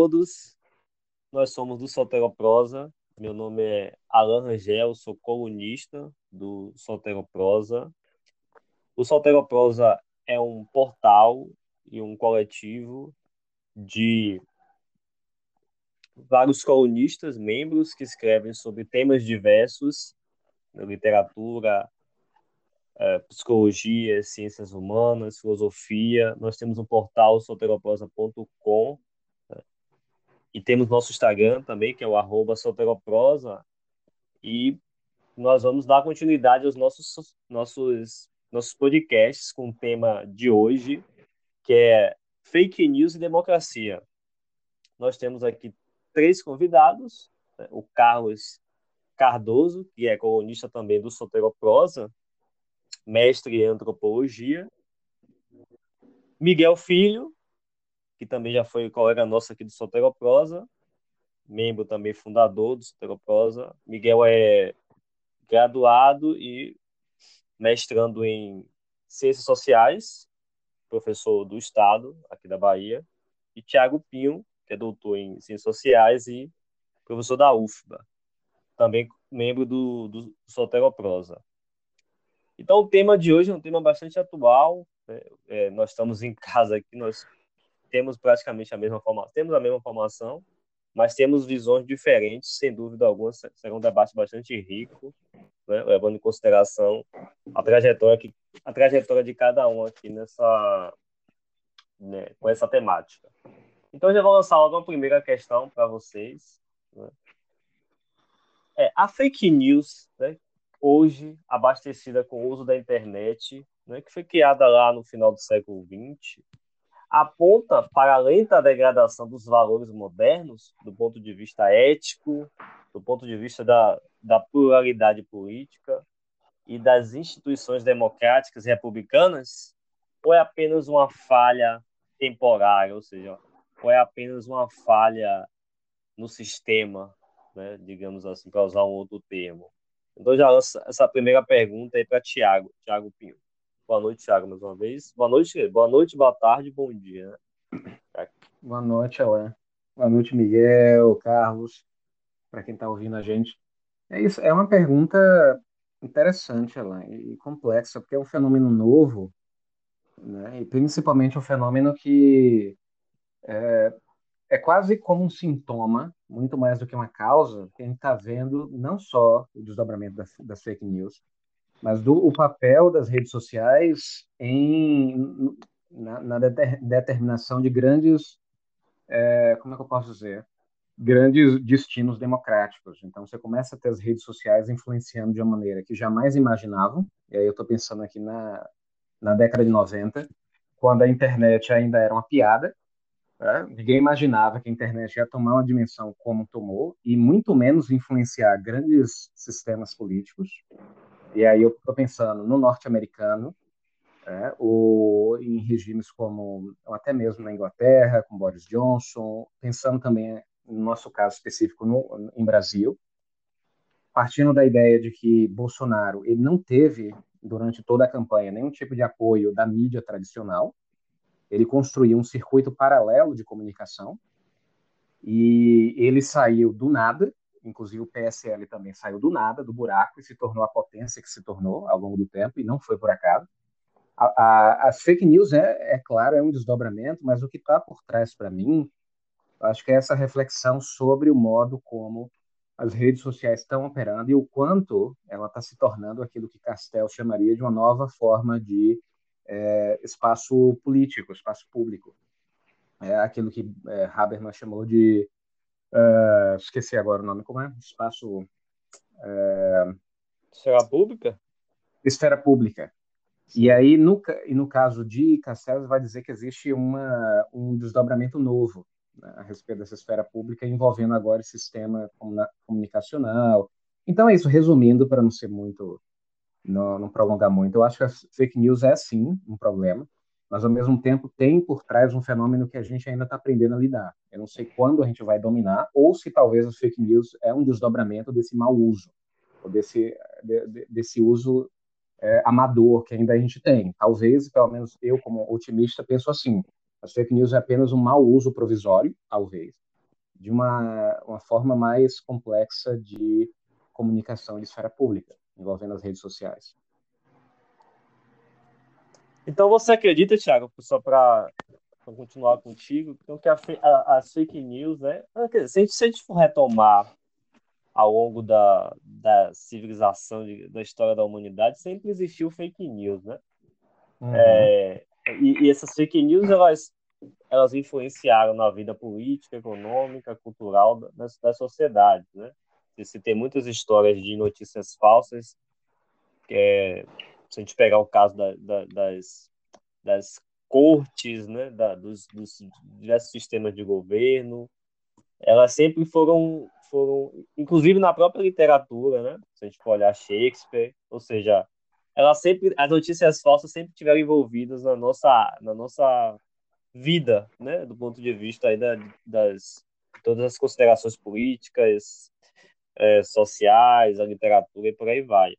todos. Nós somos do Soteroprosa. Meu nome é Alan Rangel, sou colunista do Soteroprosa. O Soteroprosa é um portal e um coletivo de vários colunistas, membros que escrevem sobre temas diversos, literatura, é, psicologia, ciências humanas, filosofia. Nós temos um portal soteroprosa.com né? E temos nosso Instagram também, que é o arroba soteroprosa, e nós vamos dar continuidade aos nossos, nossos, nossos podcasts com o tema de hoje, que é fake news e democracia. Nós temos aqui três convidados, né? o Carlos Cardoso, que é colunista também do Soteroprosa, mestre em antropologia. Miguel Filho, que também já foi colega nosso aqui do Soteroprosa, membro também fundador do Soteroprosa. Miguel é graduado e mestrando em Ciências Sociais, professor do Estado, aqui da Bahia. E Tiago Pinho, que é doutor em Ciências Sociais e professor da UFBA, também membro do, do Soteroprosa. Então, o tema de hoje é um tema bastante atual. Né? É, nós estamos em casa aqui, nós temos praticamente a mesma formação, temos a mesma formação, mas temos visões diferentes, sem dúvida alguma. Será um debate bastante rico, né? levando em consideração a trajetória, que, a trajetória de cada um aqui nessa, né, com essa temática. Então, já vou lançar logo uma primeira questão para vocês. Né? É, a fake news, né, hoje abastecida com o uso da internet, né, que foi criada lá no final do século XX, aponta para a lenta degradação dos valores modernos, do ponto de vista ético, do ponto de vista da, da pluralidade política e das instituições democráticas e republicanas, ou é apenas uma falha temporária, ou seja, ou é apenas uma falha no sistema, né, digamos assim, para usar um outro termo. Então já lanço essa primeira pergunta aí para Tiago, Tiago Pinho. Boa noite, Tiago, mais uma vez. Boa noite, boa noite, boa tarde, bom dia. Boa noite, Alain. Boa noite, Miguel, Carlos, para quem está ouvindo a gente. É isso, é uma pergunta interessante, Alain, e complexa, porque é um fenômeno novo, né? E principalmente um fenômeno que é, é quase como um sintoma, muito mais do que uma causa, que a gente está vendo não só o desdobramento das, das fake news, mas do o papel das redes sociais em na, na determinação de grandes, é, como é que eu posso dizer, grandes destinos democráticos. Então você começa a ter as redes sociais influenciando de uma maneira que jamais imaginavam. E aí eu estou pensando aqui na na década de 90, quando a internet ainda era uma piada né? Ninguém imaginava que a internet ia tomar uma dimensão como tomou, e muito menos influenciar grandes sistemas políticos. E aí eu estou pensando no norte-americano, né? em regimes como, até mesmo na Inglaterra, com Boris Johnson, pensando também no nosso caso específico no, em Brasil, partindo da ideia de que Bolsonaro ele não teve durante toda a campanha nenhum tipo de apoio da mídia tradicional, ele construiu um circuito paralelo de comunicação e ele saiu do nada, inclusive o PSL também saiu do nada, do buraco, e se tornou a potência que se tornou ao longo do tempo, e não foi por acaso. A, a, fake news, é, é claro, é um desdobramento, mas o que está por trás para mim, acho que é essa reflexão sobre o modo como as redes sociais estão operando e o quanto ela está se tornando aquilo que Castel chamaria de uma nova forma de é, espaço político, espaço público. É aquilo que é, Habermas chamou de. Uh, esqueci agora o nome, como é? Espaço. É, esfera pública? Esfera pública. Sim. E aí, no, e no caso de Castells, vai dizer que existe uma, um desdobramento novo né, a respeito dessa esfera pública, envolvendo agora esse sistema comunicacional. Então é isso, resumindo, para não ser muito não, não prolongar muito. Eu acho que a fake news é sim um problema, mas ao mesmo tempo tem por trás um fenômeno que a gente ainda está aprendendo a lidar. Eu não sei quando a gente vai dominar, ou se talvez as fake news é um desdobramento desse mau uso, ou desse, de, desse uso é, amador que ainda a gente tem. Talvez, pelo menos eu como otimista, penso assim, as fake news é apenas um mau uso provisório, talvez, de uma, uma forma mais complexa de comunicação de esfera pública, envolvendo as redes sociais. Então você acredita, Thiago, só para continuar contigo, então que a, a, as fake news, né? Se a gente, se a gente for retomar ao longo da, da civilização, de, da história da humanidade, sempre existiu fake news, né? Uhum. É, e, e, essas fake news, elas, elas influenciaram na vida política, econômica, cultural das, das sociedades, né? Se tem muitas histórias de notícias falsas, que é, se a gente pegar o caso da, da, das, das cortes, né, da, dos, dos diversos sistemas de governo, elas sempre foram foram, inclusive na própria literatura, né? Se a gente for olhar Shakespeare, ou seja, ela sempre, as notícias falsas sempre tiveram envolvidas na nossa, na nossa vida, né? Do ponto de vista aí da, das todas as considerações políticas, é, sociais, a literatura e por aí vai.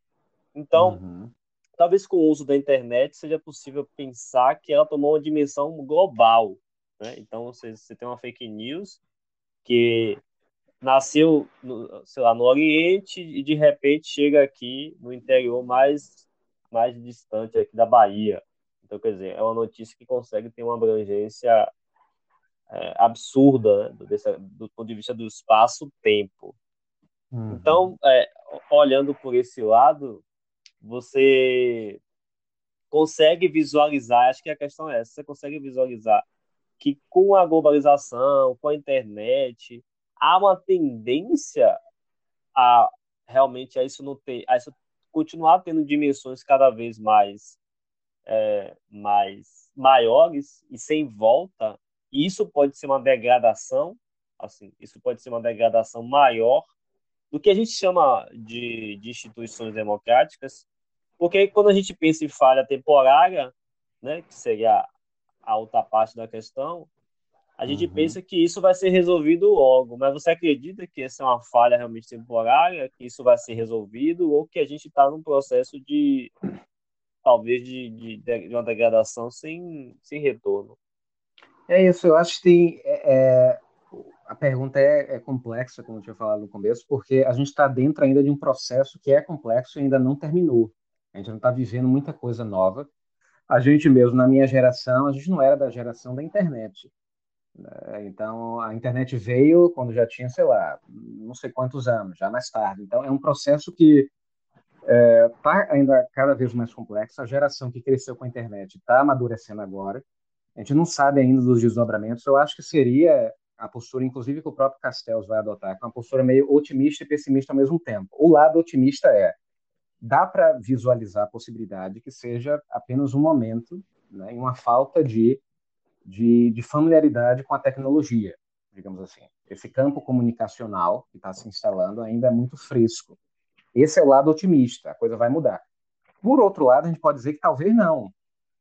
Então, uhum. Talvez com o uso da internet seja possível pensar que ela tomou uma dimensão global, né? Então, você, você tem uma fake news que nasceu, no, sei lá, no Oriente e de repente chega aqui no interior mais, mais distante aqui da Bahia. Então, quer dizer, é uma notícia que consegue ter uma abrangência é, absurda né, desse, do ponto de vista do espaço-tempo. Uhum. Então, é, olhando por esse lado, você consegue visualizar, acho que a questão é essa, você consegue visualizar que com a globalização, com a internet, há uma tendência a realmente a isso não ter, a isso continuar tendo dimensões cada vez mais é, mais maiores e sem volta. E isso pode ser uma degradação, assim, isso pode ser uma degradação maior do que a gente chama de, de instituições democráticas, porque quando a gente pensa em falha temporária, né, que seria a outra parte da questão, a gente uhum. pensa que isso vai ser resolvido logo, mas você acredita que essa é uma falha realmente temporária, que isso vai ser resolvido, ou que a gente está num processo de, talvez, de, de, de, uma degradação sem, sem retorno? É isso, eu acho que tem, é, é, a pergunta é, é, complexa, como eu tinha falado no começo, porque a gente está dentro ainda de um processo que é complexo e ainda não terminou. A gente não está vivendo muita coisa nova. A gente mesmo, na minha geração, a gente não era da geração da internet. Né? Então, a internet veio quando já tinha, sei lá, não sei quantos anos, já mais tarde. Então, é um processo que está é, tá ainda cada vez mais complexo. A geração que cresceu com a internet está amadurecendo agora. A gente não sabe ainda dos desdobramentos. Eu acho que seria a postura, inclusive, que o próprio Castells vai adotar, que é uma postura meio otimista e pessimista ao mesmo tempo. O lado otimista é dá para visualizar a possibilidade que seja apenas um momento, né, uma falta de de, de familiaridade com a tecnologia, digamos assim. Esse campo comunicacional que está se instalando ainda é muito fresco. Esse é o lado otimista, a coisa vai mudar. Por outro lado, a gente pode dizer que talvez não.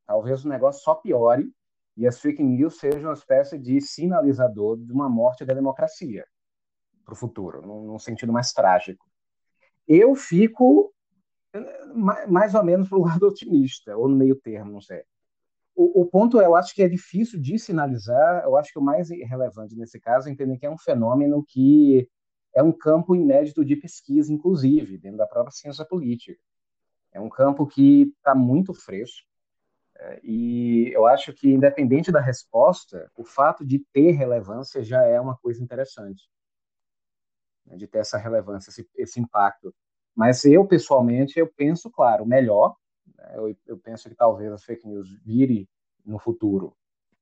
Talvez o negócio só piore e as fake news sejam uma espécie de sinalizador de uma morte da democracia para o futuro, num, num, sentido mais trágico. Eu fico eh, mais ou menos para o lado otimista, ou no meio termo, não sei o, o, ponto, eu acho que é difícil de sinalizar. Eu acho que o mais relevante nesse caso é entender que é um fenômeno que é um campo inédito de pesquisa, inclusive, dentro da própria ciência política. É um campo que está muito fresco. E eu acho que, independente da resposta, o fato de ter relevância já é uma coisa interessante. Né, de ter essa relevância, esse, esse impacto. Mas eu, pessoalmente, eu penso, claro, melhor eu, eu penso que talvez as fake news vire no futuro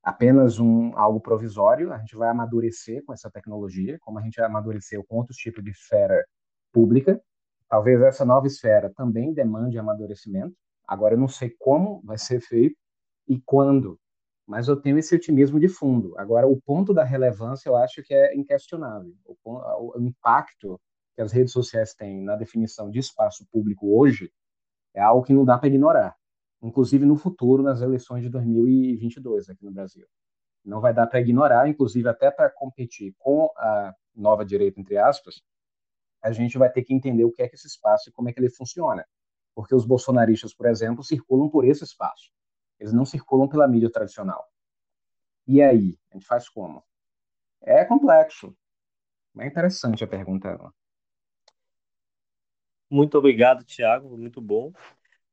apenas um algo provisório. A gente vai amadurecer com essa tecnologia, como a gente amadureceu com outros tipos de esfera pública. Talvez essa nova esfera também demande amadurecimento. Agora eu não sei como vai ser feito e quando, mas eu tenho esse otimismo de fundo. Agora o ponto da relevância eu acho que é inquestionável. O, o, impacto que as redes sociais têm na definição de espaço público hoje é algo que não dá para ignorar, inclusive no futuro, nas eleições de 2022 aqui no Brasil. Não vai dar para ignorar, inclusive até para competir com a nova direita, entre aspas, a gente vai ter que entender o que é que esse espaço e como é que ele funciona. Porque os bolsonaristas, por exemplo, circulam por esse espaço. Eles não circulam pela mídia tradicional. E aí? A gente faz como? É complexo. É interessante a pergunta. Muito obrigado, Tiago, muito bom.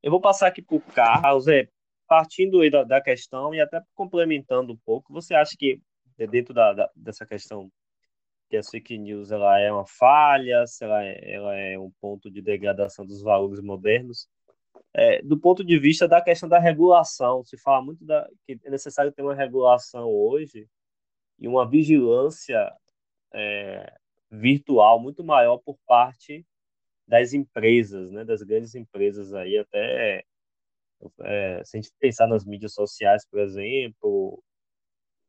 Eu vou passar aqui para o Carlos, é, partindo da, da, questão e até complementando um pouco, você acha que dentro da, da, dessa questão que a fake news ela é uma falha, se ela é, ela é um ponto de degradação dos valores modernos? É, do ponto de vista da questão da regulação, se fala muito da, que é necessário ter uma regulação hoje e uma vigilância é, virtual muito maior por parte das empresas, né, das grandes empresas aí, até é, se a gente pensar nas mídias sociais, por exemplo,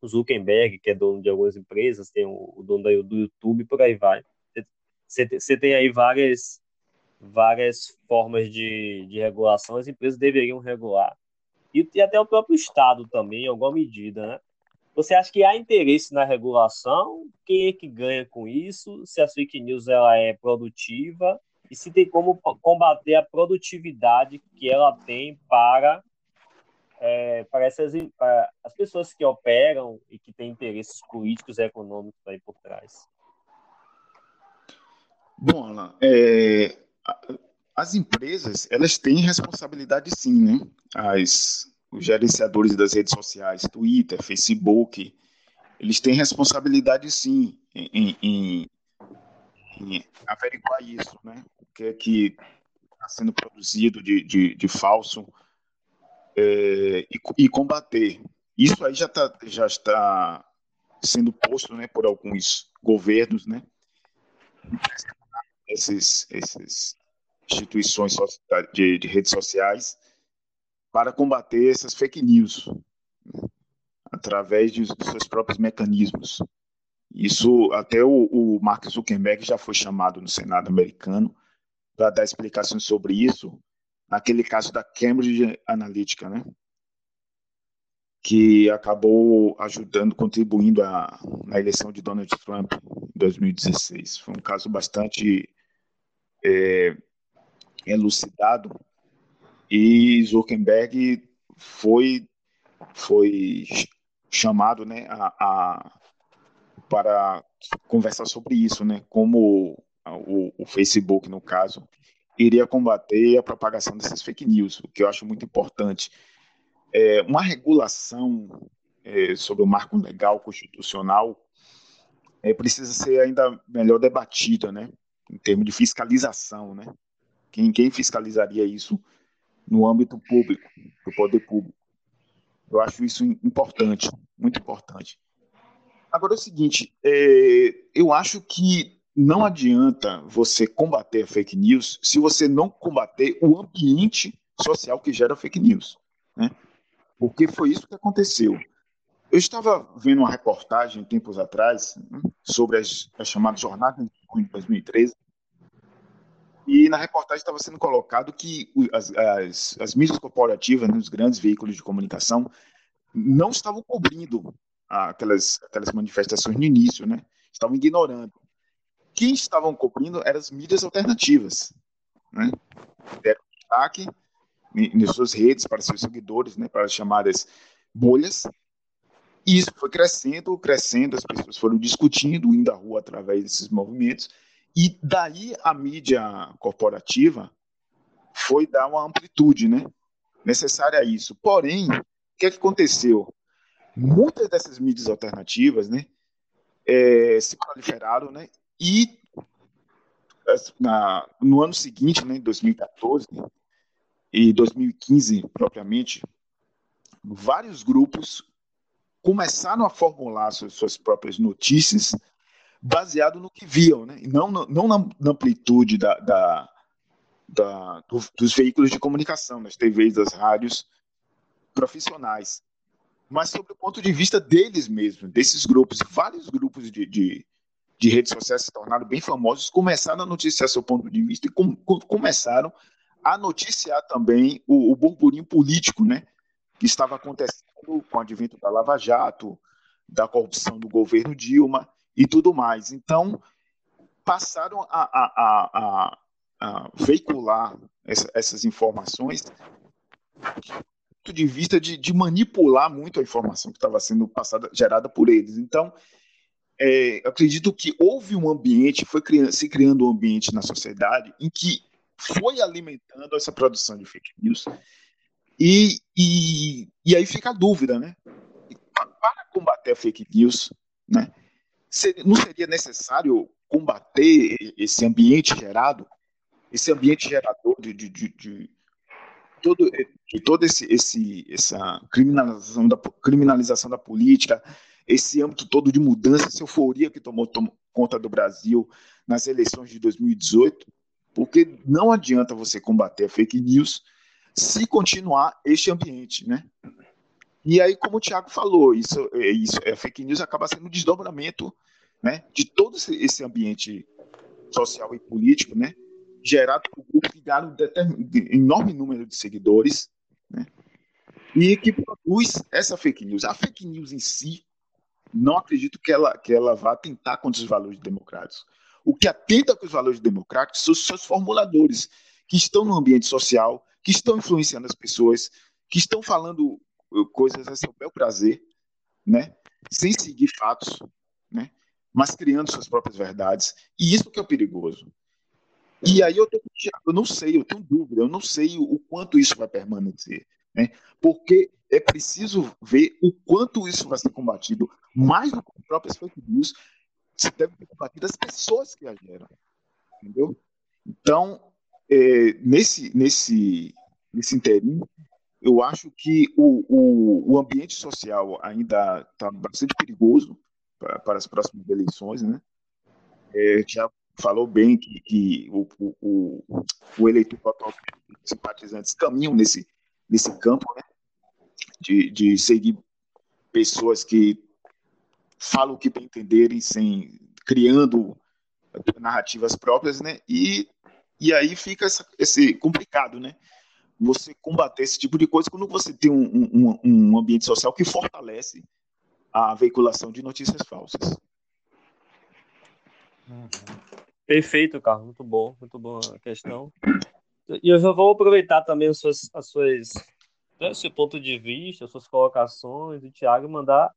o Zuckerberg, que é dono de algumas empresas, tem o, dono do YouTube, por aí vai. Você tem aí várias, várias formas de, de regulação, as empresas deveriam regular. E, e até o próprio Estado também, em alguma medida, né? Você acha que há interesse na regulação? Quem é que ganha com isso? Se a fake news ela é produtiva e se tem como combater a produtividade que ela tem para, é, para, essas, as pessoas que operam e que têm interesses políticos e econômicos aí por trás. Bom, Alan, é, as empresas elas têm responsabilidade sim, né? As, os gerenciadores das redes sociais, Twitter, Facebook, eles têm responsabilidade sim em, em, em averiguar isso, né? O que é que está sendo produzido de, de, de falso é, e, e, combater. Isso aí já, tá, já está sendo posto né, por alguns governos, né? Esses, esses instituições de, de redes sociais para combater essas fake news né, através de, dos seus próprios mecanismos. Isso, até o, o Mark Zuckerberg já foi chamado no Senado americano para dar explicações sobre isso, naquele caso da Cambridge Analytica, né? que acabou ajudando, contribuindo a, na eleição de Donald Trump em 2016. Foi um caso bastante é, elucidado e Zuckerberg foi foi chamado né, a, a para conversar sobre isso, né? Como o, o, Facebook, no caso, iria combater a propagação dessas fake news, o que eu acho muito importante. É, uma regulação é, sobre o marco legal constitucional é, precisa ser ainda melhor debatida, né? Em termos de fiscalização, né? Quem, quem fiscalizaria isso no âmbito público, do poder público? Eu acho isso importante, muito importante. Agora é o seguinte, é, eu acho que não adianta você combater a fake news se você não combater o ambiente social que gera fake news, né? Porque foi isso que aconteceu. Eu estava vendo uma reportagem tempos atrás né, sobre as, as chamadas jornadas de 2013 e na reportagem estava sendo colocado que as, as, as mídias corporativas, né, os grandes veículos de comunicação, não estavam cobrindo aquelas, aquelas manifestações no início, né? Estavam ignorando. Quem estavam cobrindo eram as mídias alternativas, né? Deram destaque em suas redes para seus seguidores, né? Para as chamadas bolhas. E isso foi crescendo, crescendo, as pessoas foram discutindo, indo à rua através desses movimentos, e daí a mídia corporativa foi dar uma amplitude, né? Necessária a isso. Porém, o que, é que aconteceu? muitas dessas mídias alternativas, né, é, se proliferaram, né, e na, no ano seguinte, né, 2014 e 2015 propriamente, vários grupos começaram a formular suas, suas próprias notícias baseado no que viam, né, não, não na, na amplitude da, da, da do, dos veículos de comunicação, das TVs, das rádios profissionais mas sobre o ponto de vista deles mesmos, desses grupos. Vários grupos de, de, de, redes sociais se tornaram bem famosos, começaram a noticiar seu ponto de vista e com, com, começaram a noticiar também o, o burburinho político, né, que estava acontecendo com o advento da Lava Jato, da corrupção do governo Dilma e tudo mais. Então, passaram a, a, a, a veicular essa, essas informações ponto de vista de, de manipular muito a informação que estava sendo passada, gerada por eles. Então, é, acredito que houve um ambiente, foi se criando um ambiente na sociedade em que foi alimentando essa produção de fake news. E, e, e aí fica a dúvida, né? Para combater a fake news, né? Não seria necessário combater esse ambiente gerado, esse ambiente gerador de, de, de, de todo, de todo esse, esse, essa criminalização da, criminalização da política, esse âmbito todo de mudança, essa euforia que tomou, tomou conta do Brasil nas eleições de 2018, porque não adianta você combater a fake news se continuar este ambiente, né? E aí, como o Tiago falou, isso, é, isso, é, fake news acaba sendo um desdobramento né, de todo esse ambiente social e político, né, gerado por grupos que ganham um enorme número de seguidores, né, e que produz essa fake news. A fake news em si, não acredito que ela, que ela vá tentar contra os valores democráticos. O que atenta com os valores democráticos são os seus formuladores, que estão no ambiente social, que estão influenciando as pessoas, que estão falando uh, coisas a seu bel prazer, né? sem seguir fatos, né? mas criando suas próprias verdades. E isso que é perigoso. E aí eu, tô, eu não sei, eu tenho dúvida, eu não sei o quanto isso vai permanecer. Né? Porque é preciso ver o quanto isso vai ser combatido, mais do que as próprias fake news, se deve ser combatido as pessoas que a geram. Entendeu? Então, é, nesse, nesse, nesse interim, eu acho que o, o, o ambiente social ainda está bastante perigoso para, as próximas eleições, né? É, já falou bem que, que o, o, o eleitor simpatizantes caminham nesse, nesse campo, né? De, de seguir pessoas que falam o que bem entenderem, sem criando narrativas próprias, né? E, e aí fica essa, esse complicado, né? Você combater esse tipo de coisa quando você tem um, um, um ambiente social que fortalece a veiculação de notícias falsas. Uhum. Perfeito, Carlos. Muito bom, muito boa a questão. E eu já vou aproveitar também as suas, as suas né, seu ponto de vista, as suas colocações, e Tiago mandar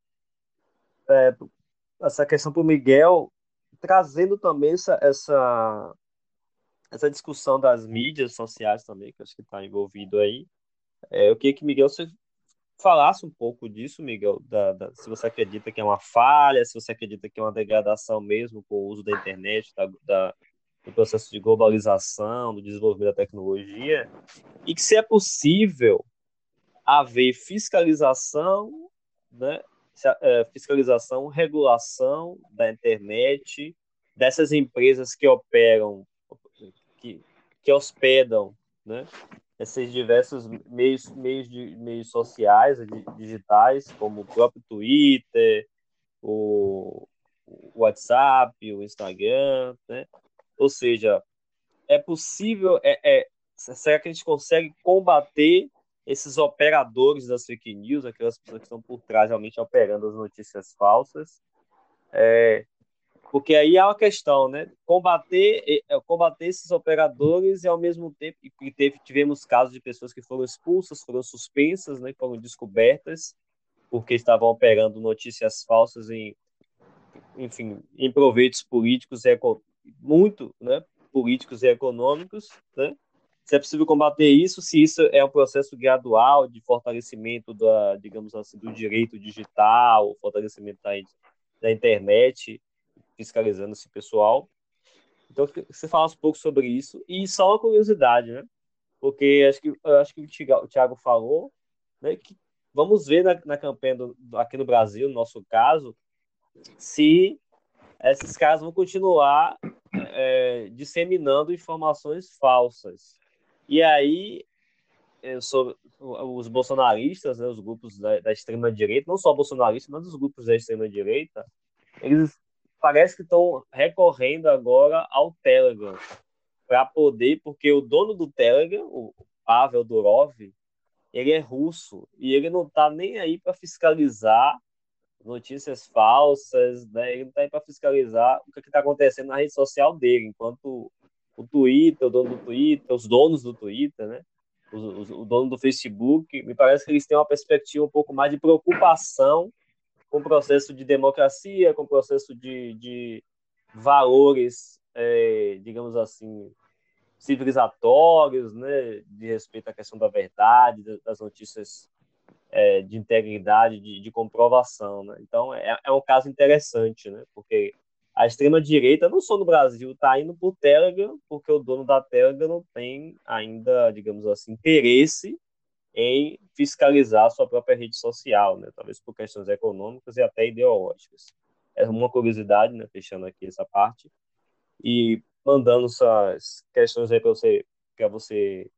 é, essa questão para o Miguel, trazendo também essa, essa, essa discussão das mídias sociais também, que acho que está envolvido aí. É, eu queria que, Miguel, você falasse um pouco disso, Miguel, da, da, se você acredita que é uma falha, se você acredita que é uma degradação mesmo com o uso da internet, da, da, do processo de globalização, do desenvolvimento da tecnologia, e que se é possível haver fiscalização, né, fiscalização, regulação da internet, dessas empresas que operam, que, que hospedam, né, esses diversos meios, meios, de, meios sociais, digitais, como o próprio Twitter, o, o WhatsApp, o Instagram, né? Ou seja, é possível, é, é, será que a gente consegue combater esses operadores das fake news, aquelas pessoas que estão por trás realmente operando as notícias falsas? É, porque aí há uma questão, né? Combater, é, combater esses operadores e ao mesmo tempo e teve, tivemos casos de pessoas que foram expulsas, foram suspensas, né? Foram descobertas porque estavam operando notícias falsas em, enfim, em proveitos políticos e muito, né? Políticos e econômicos, né? Se é possível combater isso, se isso é um processo gradual de fortalecimento da, digamos assim, do direito digital, fortalecimento da, da internet fiscalizando esse pessoal. Então, você falasse um pouco sobre isso. E só uma curiosidade, né? Porque acho que, acho que o Thiago falou, né? Que vamos ver na, na campanha do, aqui no Brasil, no nosso caso, se esses caras vão continuar é, disseminando informações falsas. E aí, sou, os bolsonaristas, né, os grupos da, da extrema-direita, não só bolsonaristas, mas os grupos da extrema-direita, eles parece que estão recorrendo agora ao Telegram para poder, porque o dono do Telegram, o Pavel Durov, ele é russo e ele não está nem aí para fiscalizar notícias falsas, né? Ele não está aí para fiscalizar o que está acontecendo na rede social dele, enquanto o Twitter, o dono do Twitter, os donos do Twitter, né? O, o, o dono do Facebook, me parece que eles têm uma perspectiva um pouco mais de preocupação com processo de democracia, com processo de, de valores, é, digamos assim, civilizatórios, né, de respeito à questão da verdade, das notícias é, de integridade, de, de comprovação. Né? Então, é, é, um caso interessante, né? porque a extrema-direita, não só no Brasil, está indo para o Telegram, porque o dono da Telegram não tem ainda, digamos assim, interesse em fiscalizar a sua própria rede social, né? talvez por questões econômicas e até ideológicas. É uma curiosidade, né? fechando aqui essa parte, e mandando suas questões aí para você, para você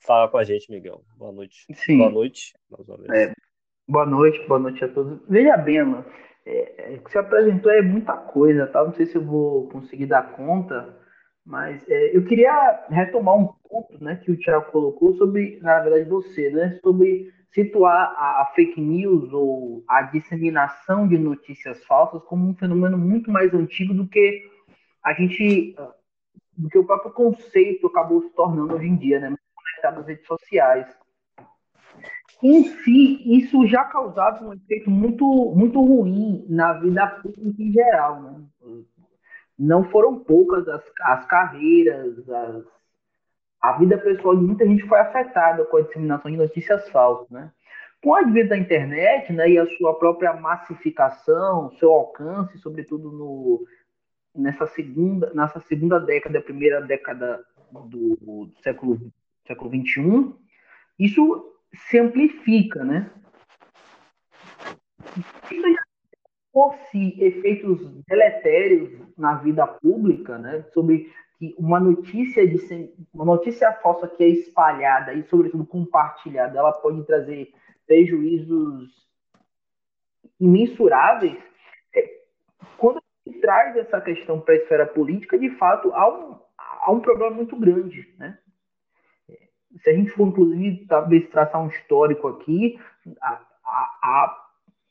Fala com a gente, Miguel. Boa noite. Sim. Boa noite, mais uma vez. É, boa noite, boa noite a todos. Veja bem, mano, é, é, que você apresentou é muita coisa, tá? Não sei se eu vou conseguir dar conta, mas é, eu queria retomar um ponto né, que o Thiago colocou sobre, na verdade, você, né? Sobre situar a, a fake news ou a disseminação de notícias falsas como um fenômeno muito mais antigo do que a gente do que o próprio conceito acabou se tornando hoje em dia, né? das redes sociais. Em si, isso já causava um efeito muito, muito ruim na vida pública em geral. Né? Não foram poucas as, as carreiras, as, a vida pessoal de muita gente foi afetada com a disseminação de notícias falsas. Né? Com o advento da internet né, e a sua própria massificação, seu alcance, sobretudo no, nessa, segunda, nessa segunda década, primeira década do, do século século XXI, isso se amplifica, né? Isso já fosse efeitos deletérios na vida pública, né? Sobre que uma notícia de uma notícia falsa que é espalhada e sobretudo compartilhada, ela pode trazer prejuízos imensuráveis. É, quando a gente traz essa questão para a esfera política, de fato há um, há um problema muito grande, né? Se a gente for, inclusive, talvez traçar um histórico aqui, a, a,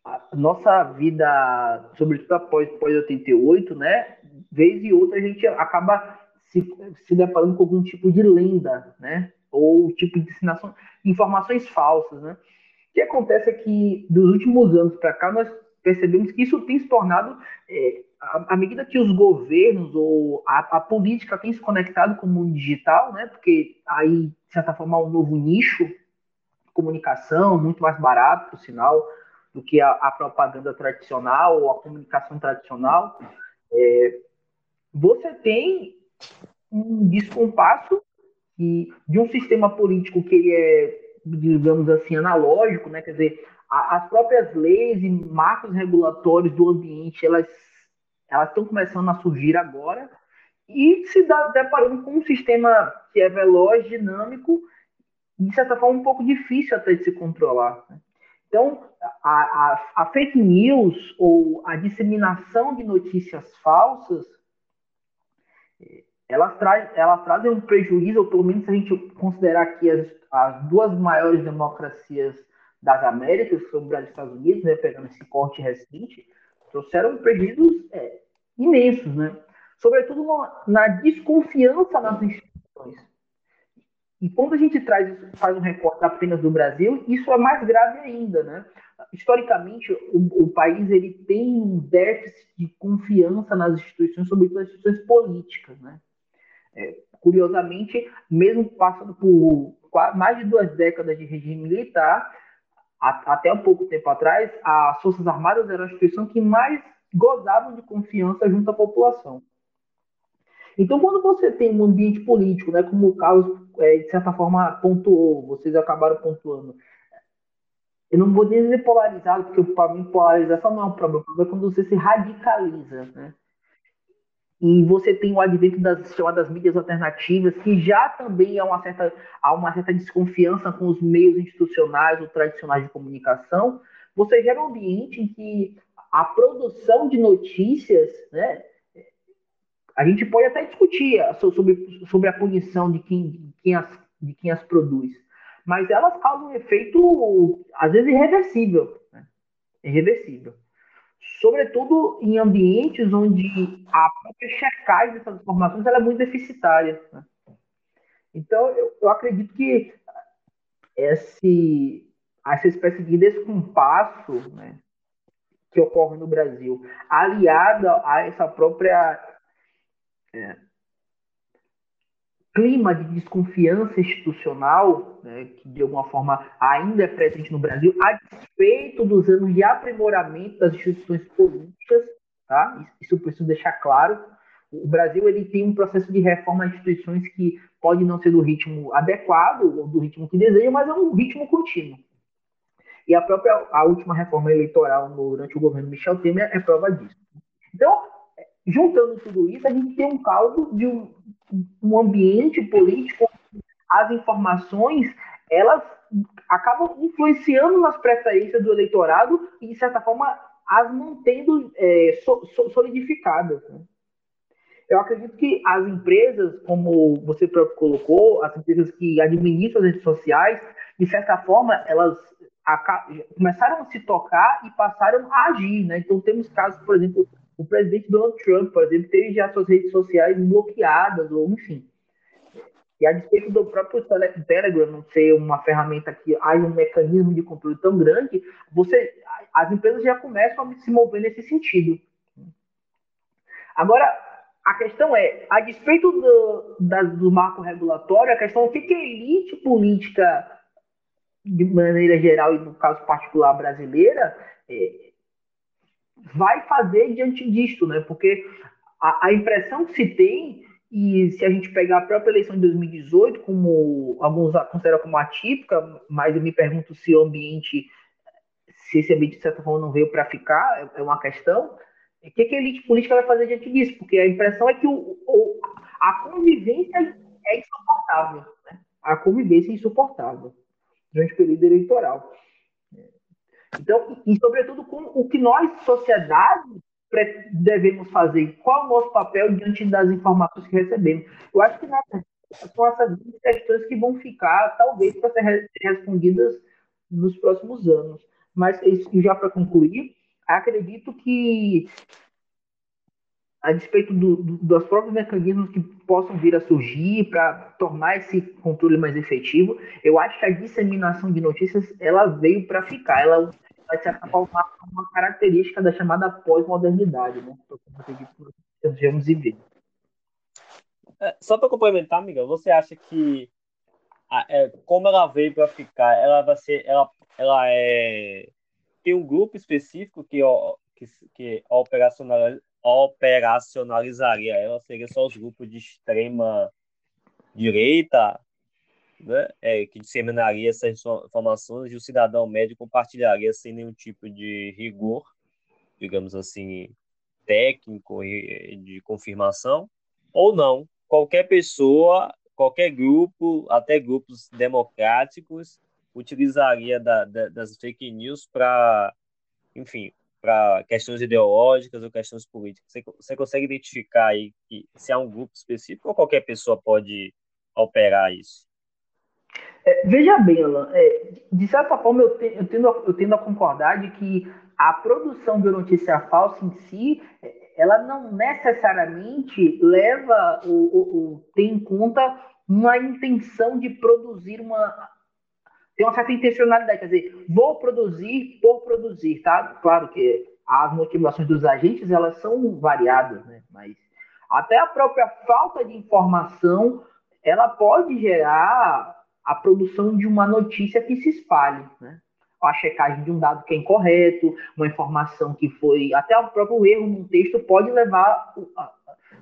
a, nossa vida, sobretudo após, após 88, né, vez e outra a gente acaba se, se deparando com algum tipo de lenda, né, ou tipo de ensinação, informações falsas, né. O que acontece é que, dos últimos anos para cá, nós percebemos que isso tem se tornado é, à medida que os governos ou a, a, política tem se conectado com o mundo digital, né? Porque aí, de certa forma, um novo nicho de comunicação, muito mais barato, por sinal, do que a, a propaganda tradicional ou a comunicação tradicional. É, você tem um descompasso de, de um sistema político que ele é, digamos assim, analógico, né? Quer dizer, a, as próprias leis e marcos regulatórios do ambiente, elas elas estão começando a surgir agora e se deparando com um sistema que é veloz, dinâmico de certa forma, um pouco difícil até de se controlar. Né? Então, a, a, a, fake news ou a disseminação de notícias falsas, elas, traz, elas trazem um prejuízo, ou pelo menos se a gente considerar aqui as, as duas maiores democracias das Américas, que são o Brasil e os Estados Unidos, né, pegando esse corte recente, trouxeram prejuízos é, imensos, né? Sobretudo na, na, desconfiança nas instituições. E quando a gente traz faz um recorte apenas do Brasil, isso é mais grave ainda, né? Historicamente, o, o país ele tem um déficit de confiança nas instituições, sobretudo nas instituições políticas, né? É, curiosamente, mesmo passando por mais de duas décadas de regime militar, até um pouco tempo atrás, as Forças Armadas eram a instituição que mais gozavam de confiança junto à população. Então, quando você tem um ambiente político, né, como o Carlos, é, de certa forma, pontuou, vocês acabaram pontuando, eu não vou dizer polarizado, porque para mim polarização não é um problema, o problema é quando você se radicaliza, né? E você tem o advento das chamadas mídias alternativas, que já também há uma certa, há uma certa desconfiança com os meios institucionais ou tradicionais de comunicação. Você gera um ambiente em que a produção de notícias, né, a gente pode até discutir sobre, sobre a punição de quem, quem, as, de quem as produz, mas elas causam um efeito, às vezes, irreversível. Né? Irreversível sobretudo em ambientes onde a própria checagem dessas informações é muito deficitária. Né? Então, eu, eu, acredito que esse, essa espécie de descompasso né, que ocorre no Brasil, aliada a essa própria é, clima de desconfiança institucional, né, que de alguma forma ainda é presente no Brasil, a despeito dos anos de aprimoramento das instituições políticas, tá? Isso preciso deixar claro. O Brasil ele tem um processo de reforma de instituições que pode não ser do ritmo adequado ou do ritmo que deseja, mas é um ritmo contínuo. E a própria a última reforma eleitoral durante o governo Michel Temer é prova disso. Juntando tudo isso, a gente tem um caldo de um, um ambiente político, as informações, elas acabam influenciando nas preferências do eleitorado e, de certa forma, as mantendo é, so, so, solidificadas. Né? Eu acredito que as empresas, como você próprio colocou, as empresas que administram as redes sociais, de certa forma, elas começaram a se tocar e passaram a agir. Né? Então, temos casos, por exemplo, o presidente Donald Trump, por exemplo, teve já suas redes sociais bloqueadas, ou enfim. E a despeito do próprio Telegram não ser uma ferramenta que há um mecanismo de controle tão grande, você, as empresas já começam a se mover nesse sentido. Agora, a questão é, a despeito do, da, do marco regulatório, a questão é o que, que a elite política, de maneira geral e no caso particular brasileira, é, vai fazer diante disto, né? Porque a, a, impressão que se tem, e se a gente pegar a própria eleição de 2018, como alguns consideram como atípica, mas eu me pergunto se o ambiente, se esse ambiente de certa forma não veio para ficar, é, é uma questão. O que, que a elite política vai fazer diante disso? Porque a impressão é que o, o, a convivência é insuportável. Né? A convivência é insuportável durante o período eleitoral. Então, e sobretudo com o que nós, sociedade, devemos fazer, qual o nosso papel diante das informações que recebemos. Eu acho que são essas questões que vão ficar, talvez, para ser respondidas nos próximos anos. Mas, já para concluir, acredito que a despeito do, do, dos próprios mecanismos que possam vir a surgir para tornar esse controle mais efetivo, eu acho que a disseminação de notícias ela veio para ficar. Ela vai ser uma, uma característica da chamada pós-modernidade, né? Que nós viver. É, só para complementar, Miguel, você acha que é, como ela veio para ficar, ela vai ser, ela, ela é tem um grupo específico que, que, que operacionaliza, operacionalizaria ela seria só os grupos de extrema direita, né, é, que disseminaria essas informações e o cidadão médio compartilharia sem nenhum tipo de rigor, digamos assim, técnico e de confirmação, ou não. Qualquer pessoa, qualquer grupo, até grupos democráticos, utilizaria da, da, das fake news para, enfim, para questões ideológicas ou questões políticas? Você, você consegue identificar aí que se há um grupo específico ou qualquer pessoa pode operar isso? É, veja bem, Alan, é, de certa forma eu, te, eu, tendo, eu tendo a concordar de que a produção de notícia falsa em si, ela não necessariamente leva ou, ou, ou tem em conta uma intenção de produzir uma tem uma certa intencionalidade, quer dizer, vou produzir por produzir, tá? Claro que as motivações dos agentes elas são variadas, né? Mas até a própria falta de informação ela pode gerar a produção de uma notícia que se espalhe, né? A checagem de um dado que é incorreto, uma informação que foi até o próprio erro num texto pode levar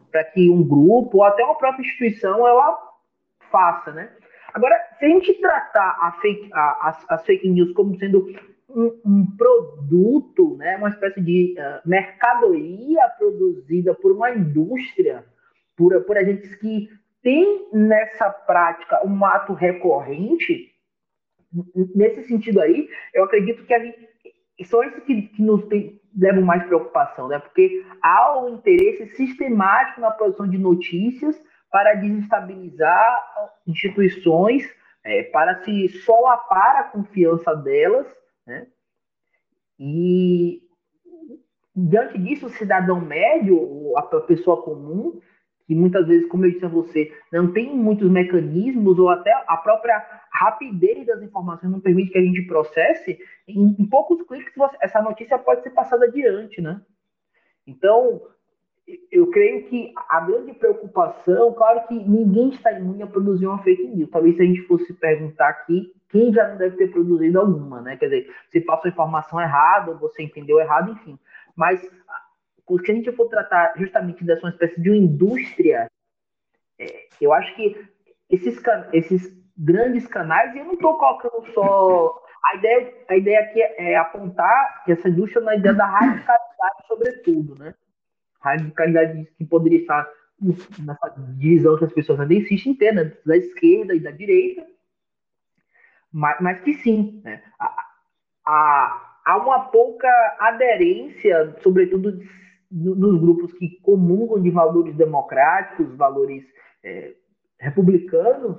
para que um grupo ou até uma própria instituição ela faça, né? Agora, se a gente tratar a fake, a, as, as fake news como sendo um, um, produto, né, uma espécie de uh, mercadoria produzida por uma indústria, por, por agentes que tem nessa prática um ato recorrente, nesse sentido aí, eu acredito que a gente, são isso que, que nos levam mais preocupação, né? Porque há um interesse sistemático na produção de notícias para desestabilizar instituições, é, para se solapar a confiança delas, né? E diante disso, o cidadão médio, a pessoa comum, que muitas vezes, como eu disse a você, não tem muitos mecanismos ou até a própria rapidez das informações não permite que a gente processe, em, poucos cliques essa notícia pode ser passada adiante, né? Então, eu creio que a grande preocupação, claro que ninguém está imune a produzir uma fake news. Talvez se a gente fosse perguntar aqui, quem já não deve ter produzido alguma, né? Quer dizer, se passa a informação errada, você entendeu errado, enfim. Mas se a gente for tratar justamente dessa uma espécie de uma indústria, é, eu acho que esses, esses grandes canais, e eu não estou colocando só. A ideia, a ideia aqui é, é apontar que essa indústria na ideia da radicalidade, sobretudo, né? Radicalidade que poderia estar nessa divisão que as pessoas ainda insistem em ter, né? da esquerda e da direita, mas, mas que sim, né? há, uma pouca aderência, sobretudo nos grupos que comungam de valores democráticos, valores é, republicanos,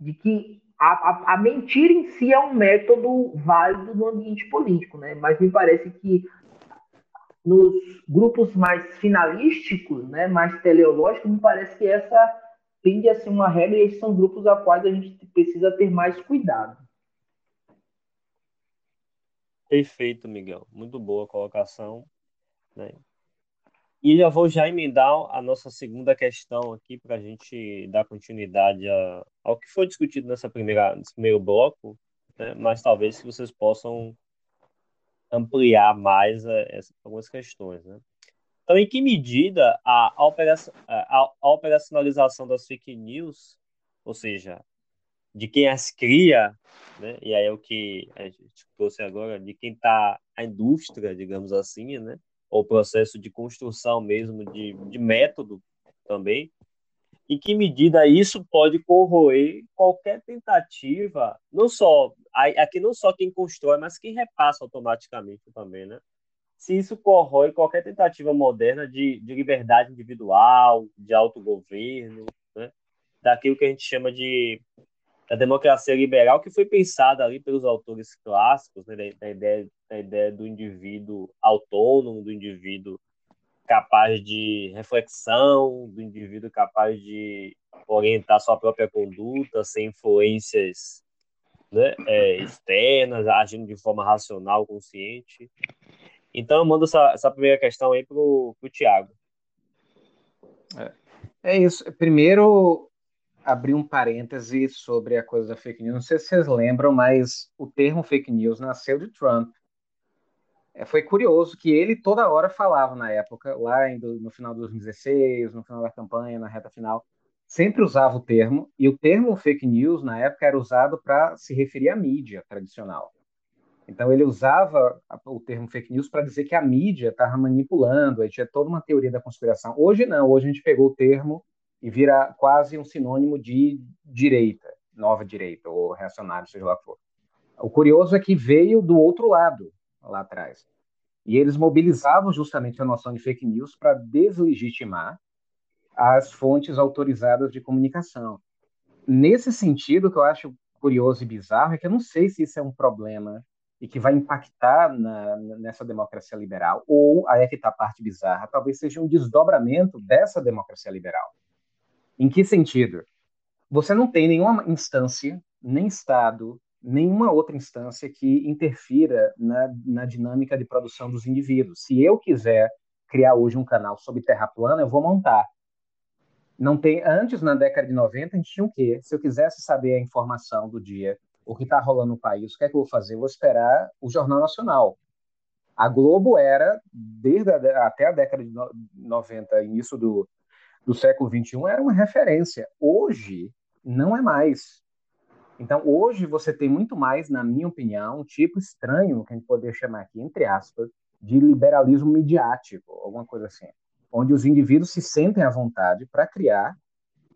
de que a, a, a, mentira em si é um método válido no ambiente político, né? Mas me parece que nos grupos mais finalísticos, né, mais teleológicos, me parece que essa tende a ser uma regra e esses são grupos a quais a gente precisa ter mais cuidado. Perfeito, Miguel. Muito boa colocação. Né? E já vou já emendar a nossa segunda questão aqui para a gente dar continuidade a, ao que foi discutido nessa primeira, nesse primeiro bloco, né? mas talvez vocês possam ampliar mais eh, algumas questões. Né? Então, em que medida a, a, a operacionalização das fake news, ou seja, de quem as cria, né? e aí é o que a gente trouxe agora, de quem está a indústria, digamos assim, né? ou processo de construção mesmo de, de método também, em que medida isso pode corroer qualquer tentativa, não só aqui não só quem constrói, mas quem repassa automaticamente também, né? Se isso corrói qualquer tentativa moderna de, de liberdade individual, de autogoverno, né? daquilo que a gente chama de da democracia liberal que foi pensada ali pelos autores clássicos, né, da, da, ideia, da ideia do indivíduo autônomo, do indivíduo capaz de reflexão, do indivíduo capaz de orientar sua própria conduta sem influências né, é, externas, agindo de forma racional, consciente. Então, eu mando essa, essa primeira questão aí para o Tiago. É. é isso. Primeiro, abrir um parêntese sobre a coisa da fake news. Não sei se vocês lembram, mas o termo fake news nasceu de Trump. É, foi curioso que ele toda hora falava na época, lá no final de 2016, no final da campanha, na reta final, sempre usava o termo, e o termo fake news na época era usado para se referir à mídia tradicional. Então ele usava o termo fake news para dizer que a mídia estava manipulando, aí tinha toda uma teoria da conspiração. Hoje não, hoje a gente pegou o termo e vira quase um sinônimo de direita, nova direita, ou reacionário, seja lá o que for. O curioso é que veio do outro lado, lá atrás. E eles mobilizavam justamente a noção de fake news para deslegitimar as fontes autorizadas de comunicação. Nesse sentido, que eu acho curioso e bizarro é que eu não sei se isso é um problema e que vai impactar na, nessa democracia liberal, ou, aí é que está a parte bizarra, talvez seja um desdobramento dessa democracia liberal. Em que sentido? Você não tem nenhuma instância, nem Estado, nenhuma outra instância que interfira na, na dinâmica de produção dos indivíduos. Se eu quiser criar hoje um canal sobre terra plana, eu vou montar. Não tem antes na década de 90 a gente tinha o quê? Se eu quisesse saber a informação do dia, o que está rolando no país, o que é que eu vou fazer? Eu vou esperar o Jornal Nacional. A Globo era desde a, até a década de 90, início do do século XXI era uma referência. Hoje, não é mais. Então, hoje você tem muito mais, na minha opinião, um tipo estranho, que a gente poderia chamar aqui, entre aspas, de liberalismo midiático, alguma coisa assim, onde os indivíduos se sentem à vontade para criar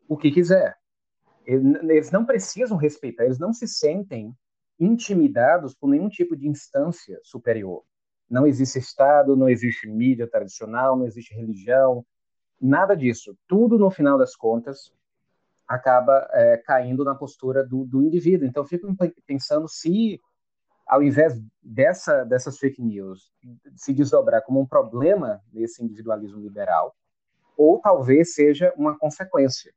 o que quiser. Eles não precisam respeitar, eles não se sentem intimidados por nenhum tipo de instância superior. Não existe Estado, não existe mídia tradicional, não existe religião, Nada disso. Tudo, no final das contas, acaba é, caindo na postura do, do indivíduo. Então, fico pensando se, ao invés dessa, dessas fake news se desdobrar como um problema nesse individualismo liberal, ou talvez seja uma consequência.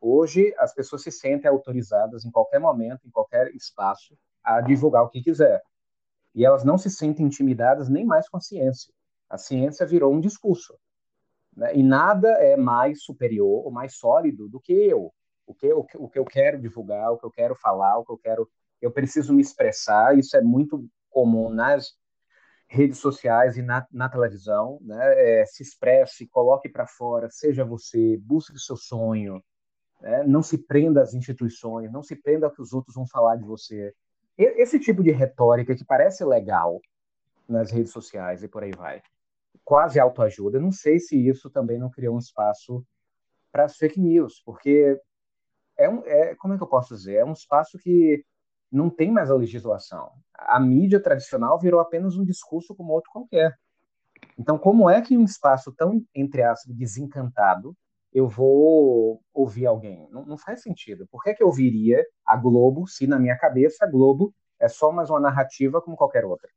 Hoje, as pessoas se sentem autorizadas em qualquer momento, em qualquer espaço, a divulgar o que quiser. E elas não se sentem intimidadas nem mais com a ciência. A ciência virou um discurso. Né? E nada é mais superior ou mais sólido do que eu. O que, o, o que eu quero divulgar, o que eu quero falar, o que eu quero. Eu preciso me expressar. Isso é muito comum nas redes sociais e na, na televisão. Né? É, se expresse, coloque para fora, seja você, busque seu sonho. Né? Não se prenda às instituições, não se prenda ao que os outros vão falar de você. Esse tipo de retórica que parece legal nas redes sociais e por aí vai, quase autoajuda, não sei se isso também não criou um espaço para as fake news, porque é, um, é como é que eu posso dizer? É um espaço que não tem mais a legislação. A mídia tradicional virou apenas um discurso como outro qualquer. Então, como é que em um espaço tão, entre aspas, desencantado, eu vou ouvir alguém? Não, não faz sentido. Por que, que eu ouviria a Globo se, na minha cabeça, a Globo é só mais uma narrativa como qualquer outra?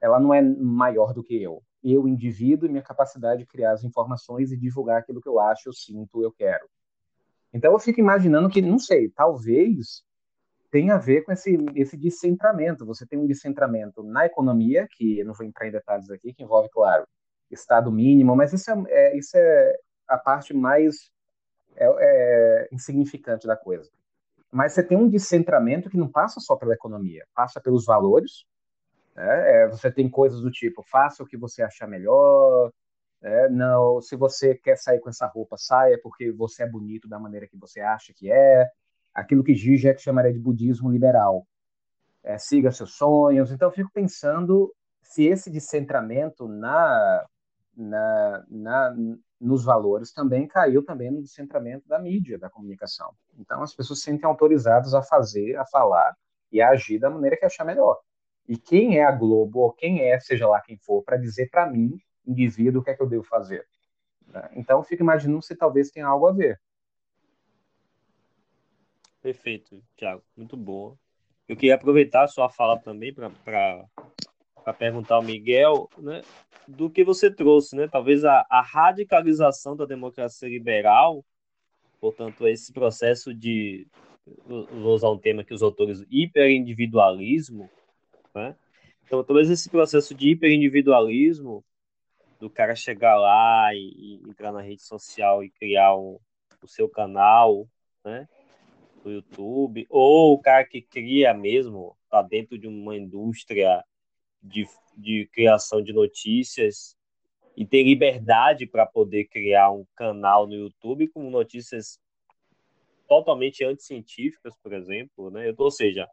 Ela não é maior do que eu. Eu, indivíduo, e minha capacidade de criar as informações e divulgar aquilo que eu acho, eu sinto, eu quero. Então, eu fico imaginando que, não sei, talvez tem a ver com esse, esse descentramento. Você tem um descentramento na economia, que eu não vou entrar em detalhes aqui, que envolve, claro, Estado mínimo, mas isso é, é isso é a parte mais é, é, insignificante da coisa. Mas você tem um descentramento que não passa só pela economia, passa pelos valores. Né? É, você tem coisas do tipo, faça o que você achar melhor, é, não, se você quer sair com essa roupa, saia porque você é bonito da maneira que você acha que é aquilo que Zizek chamaria de budismo liberal. É, siga seus sonhos. Então, eu fico pensando se esse descentramento na, na, na, nos valores também caiu também no descentramento da mídia, da comunicação. Então, as pessoas se sentem autorizadas a fazer, a falar e a agir da maneira que achar melhor. E quem é a Globo, ou quem é, seja lá quem for, para dizer para mim, indivíduo, o que é que eu devo fazer? Né? Então, fico imaginando se talvez tenha algo a ver. Perfeito, Thiago. Muito boa. Eu queria aproveitar a sua fala também para perguntar ao Miguel né, do que você trouxe, né? Talvez a, a radicalização da democracia liberal, portanto, esse processo de. Vou usar um tema que os autores, hiperindividualismo, né? Então, talvez esse processo de hiperindividualismo, do cara chegar lá e, e entrar na rede social e criar um, o seu canal, né? do YouTube, ou o cara que cria mesmo, está dentro de uma indústria de, de criação de notícias e tem liberdade para poder criar um canal no YouTube com notícias totalmente anticientíficas, por exemplo, né? Ou seja,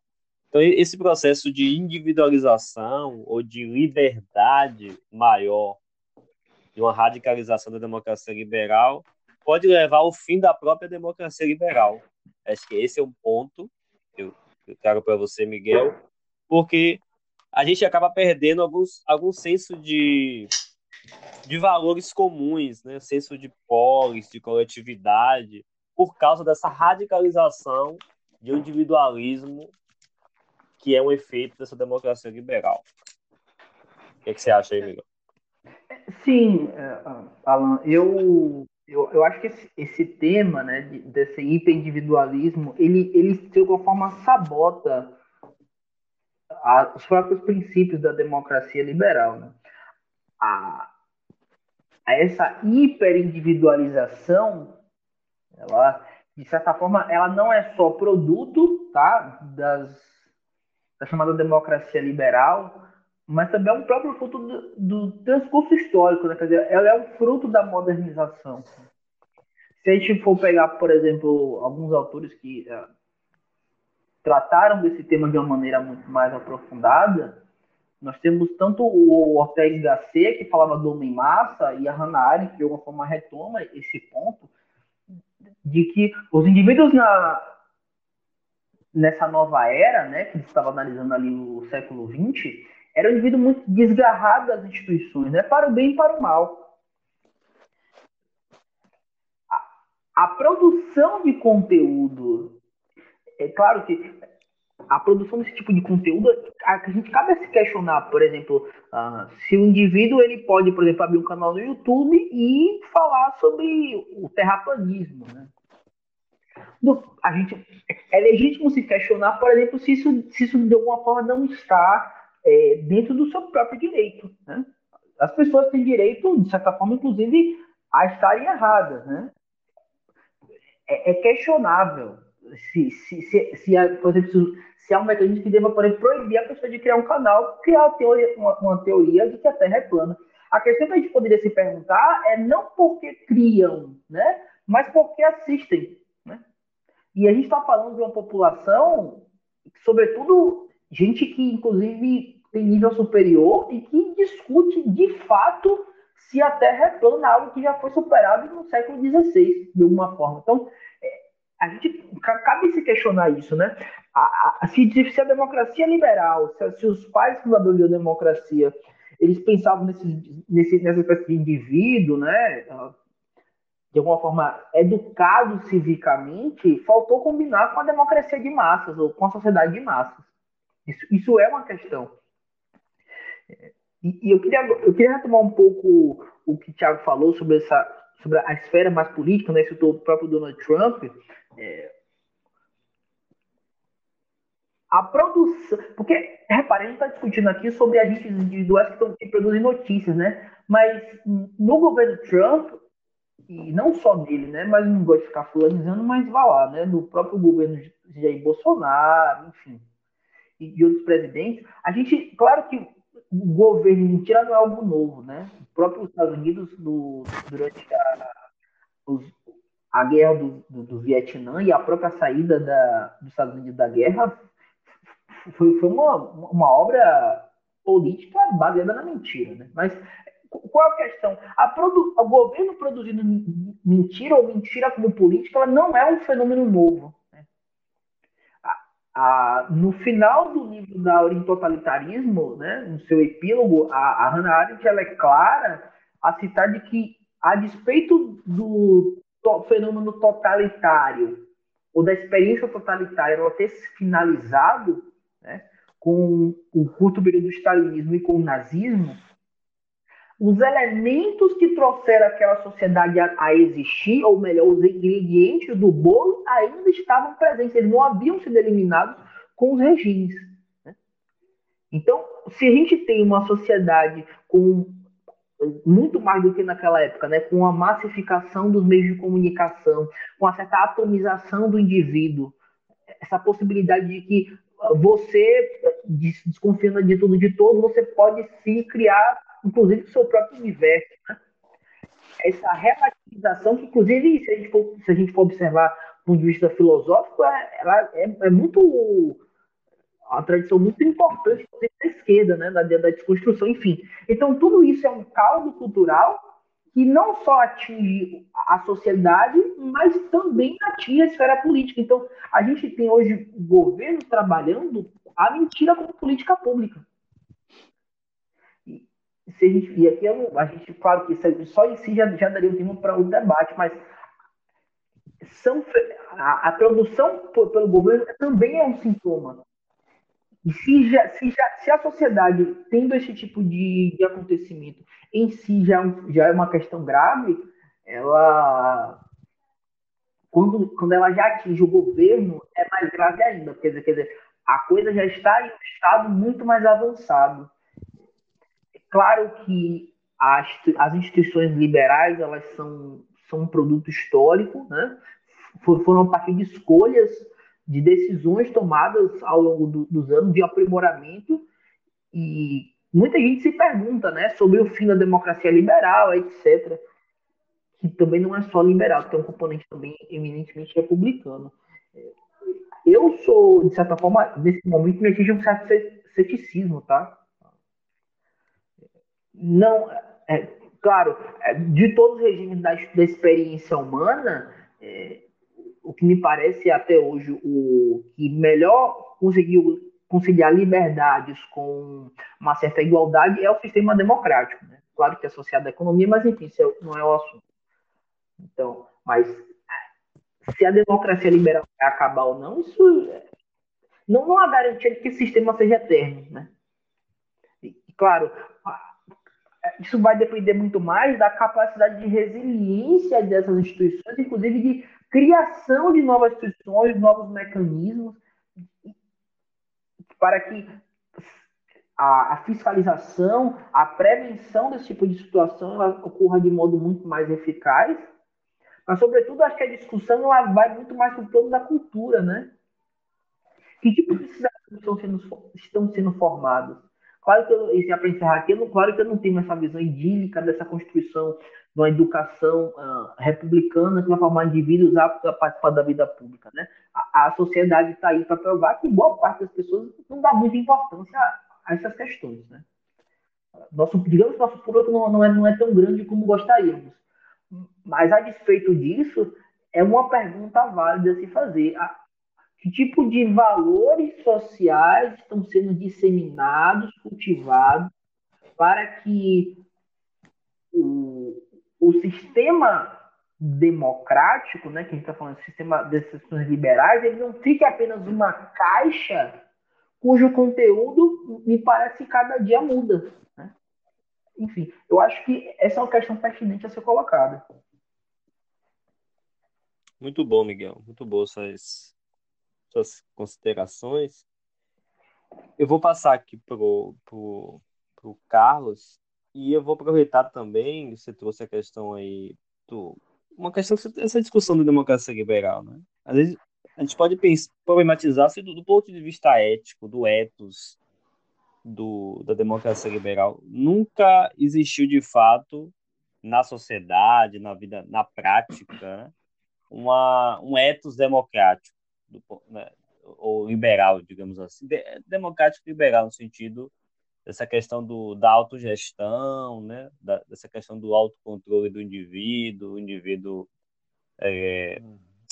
então esse processo de individualização ou de liberdade maior, de uma radicalização da democracia liberal, pode levar ao fim da própria democracia liberal. Acho que esse é um ponto que eu, eu trago para você, Miguel, porque a gente acaba perdendo alguns, algum senso de, de valores comuns, né? senso de polis, de coletividade, por causa dessa radicalização de um individualismo que é um efeito dessa democracia liberal. O que, é que você acha aí, Miguel? Sim, é, Alan, eu eu, eu acho que esse, esse tema, né, de, desse hiperindividualismo, ele, ele de alguma forma sabota a, os próprios princípios da democracia liberal, né? A, a essa hiperindividualização, ela, de certa forma, ela não é só produto, tá, das, da chamada democracia liberal, mas também é um próprio fruto do, do transcurso histórico, né? Quer dizer, ela é um fruto da modernização. Se a gente for pegar, por exemplo, alguns autores que uh, trataram desse tema de uma maneira muito mais aprofundada, nós temos tanto o Ortega Gasset, que falava do homem massa, e a Hannah Arendt, que de alguma forma retoma esse ponto, de que os indivíduos na, nessa nova era, né, que estava analisando ali o século XX, era um indivíduo muito desgarrado das instituições, né? para o bem e para o mal. A, a produção de conteúdo, é claro que a produção desse tipo de conteúdo, a, gente cabe a se questionar, por exemplo, uh, se o indivíduo ele pode, por exemplo, abrir um canal no YouTube e falar sobre o terraplanismo, né? Do, a gente é legítimo se questionar, por exemplo, se isso, se isso de alguma forma não está é, dentro do seu próprio direito, né? As pessoas têm direito, de certa forma, inclusive, a estarem erradas, né? É, é questionável se, se, se, se, por exemplo, se há um mecanismo que deva, por exemplo, proibir a pessoa de criar um canal, criar uma teoria, uma, uma teoria de que a Terra é plana. A questão que a gente poderia se perguntar é não porque criam, né, mas porque assistem. Né? E a gente está falando de uma população, sobretudo gente que, inclusive, tem nível superior e que discute de fato se a Terra é plana, algo que já foi superado no século XVI, de alguma forma. Então, a gente cabe se questionar isso, né? A, a, se, se, a democracia liberal, se, se, os pais fundadores da democracia, eles pensavam nesse, nesse, nessa espécie de indivíduo, né? De alguma forma educado civicamente, faltou combinar com a democracia de massas ou com a sociedade de massas. Isso, isso é uma questão. E, e eu, queria, eu queria retomar um pouco o que o Thiago falou sobre essa sobre a esfera mais política, né? O próprio Donald Trump. É, a produção. Porque, repare, a gente está discutindo aqui sobre agentes individuais que, estão, produzem notícias, né? Mas no governo Trump, e não só dele, né? Mas não gosto de ficar fulanizando, mas vá lá, né? No próprio governo de Jair Bolsonaro, enfim, e de outros presidentes, a gente, claro que o governo mentira não é algo novo, né? O próprio Estados Unidos, no, durante a, os, a guerra do, do, do, Vietnã e a própria saída da, dos Estados Unidos da guerra foi, foi uma, uma obra política baseada na mentira. Né? Mas qual a questão? A produ, o governo produzindo mentira ou mentira como política ela não é um fenômeno novo. A, no final do livro da Origem Totalitarismo, né, no seu epílogo, a, a Hannah Arendt ela é clara a citar de que, a despeito do to, fenômeno totalitário ou da experiência totalitária ela ter se finalizado né, com o curto período do stalinismo e com o nazismo, os elementos que trouxeram aquela sociedade a, a, existir, ou melhor, os ingredientes do bolo ainda estavam presentes, eles não haviam sido eliminados com os regimes. Né? Então, se a gente tem uma sociedade com muito mais do que naquela época, né? com a massificação dos meios de comunicação, com a certa atomização do indivíduo, essa possibilidade de que você, desconfiando de tudo de todo, você pode se criar, inclusive, o seu próprio universo. Né? Essa relativização, que, inclusive, se a gente for, se a gente for observar do ponto de vista filosófico, é, ela é, é muito uma tradição muito importante da esquerda, né, da, da desconstrução, enfim. Então, tudo isso é um caldo cultural que não só atinge a sociedade, mas também atinge a esfera política. Então, a gente tem hoje o governo trabalhando a mentira como política pública. Se a, gente, e aqui a gente, claro que só em si já, já daria um tema para o debate, mas são, a, a produção pelo governo também é um sintoma e se, já, se, já, se a sociedade tendo esse tipo de, de acontecimento em si já, já é uma questão grave, ela quando, quando ela já atinge o governo, é mais grave ainda. Quer dizer, quer dizer, a coisa já está em um estado muito mais avançado. Claro que as, as instituições liberais elas são, são um produto histórico, né? foram a partir de escolhas de decisões tomadas ao longo do, dos anos de aprimoramento e muita gente se pergunta, né, sobre o fim da democracia liberal, etc, que também não é só liberal, tem um componente também eminentemente republicano. Eu sou, de certa forma, nesse momento me atinge um certo ceticismo, tá? Não, é, claro, é, de todos os regimes da, da experiência humana, é, o que me parece até hoje o que melhor conseguiu conciliar liberdades com uma certa igualdade é o sistema democrático. Né? Claro que é associado à economia, mas enfim, isso é, não é o assunto. Então, mas se a democracia liberal vai acabar ou não, isso não, não há garantia de que esse sistema seja eterno, né? E, claro, isso vai depender muito mais da capacidade de resiliência dessas instituições, inclusive de criação de novas instituições, novos mecanismos, para que a, a, fiscalização, a prevenção desse tipo de situação ocorra de modo muito mais eficaz. Mas, sobretudo, acho que a discussão ela vai muito mais para o plano da cultura, né? Que tipo de cidades estão sendo, estão sendo formados? Claro que eu, e já para encerrar aqui, eu, claro que eu não tenho essa visão idílica dessa constituição de uma educação uh, republicana que vai formar indivíduos aptos a participar da vida pública. Né? A, a sociedade está aí para provar que boa parte das pessoas não dá muita importância a, a essas questões. Né? Nosso, digamos que nosso público não, não, é, não é tão grande como gostaríamos. Mas, a despeito disso, é uma pergunta válida se fazer. A, que tipo de valores sociais estão sendo disseminados, cultivados, para que o, o sistema democrático, né, que a gente está falando, sistema de decisões liberais, ele não fique apenas uma caixa cujo conteúdo me parece cada dia muda. Né? Enfim, eu acho que essa é uma questão pertinente a ser colocada. Muito bom, Miguel. Muito boas suas, suas considerações. Eu vou passar aqui para o Carlos e eu vou aproveitar também, você trouxe a questão aí do uma questão essa discussão da democracia liberal, né? Às vezes a gente pode pensar, problematizar se do, do, ponto de vista ético, do ethos do, da democracia liberal, nunca existiu de fato na sociedade, na vida, na prática, né? uma um ethos democrático, do, né? ou liberal, digamos assim, democrático liberal no sentido dessa questão do, da autogestão, né? Da, dessa questão do autocontrole do indivíduo, o indivíduo é,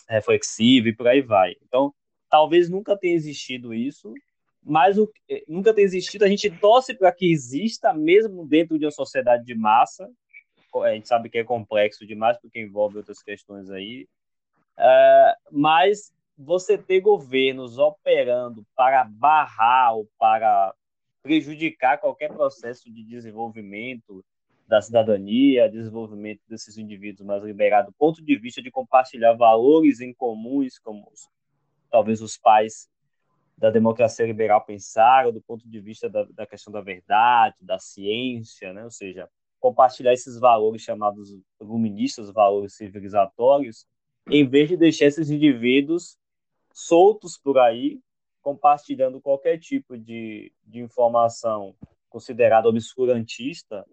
reflexivo e por aí vai. Então, talvez nunca tenha existido isso, mas o, é, nunca tenha existido, a gente torce para que exista, mesmo dentro de uma sociedade de massa, a gente sabe que é complexo demais, porque envolve outras questões aí, uh, mas você ter governos operando para barrar ou para prejudicar qualquer processo de desenvolvimento da cidadania, desenvolvimento desses indivíduos mais liberados, do ponto de vista de compartilhar valores em comuns, como os, talvez os pais da democracia liberal pensaram, do ponto de vista da, da questão da verdade, da ciência, né? ou seja, compartilhar esses valores chamados iluministas, valores civilizatórios, em vez de deixar esses indivíduos soltos por aí, compartilhando qualquer tipo de, de informação considerada obscurantista,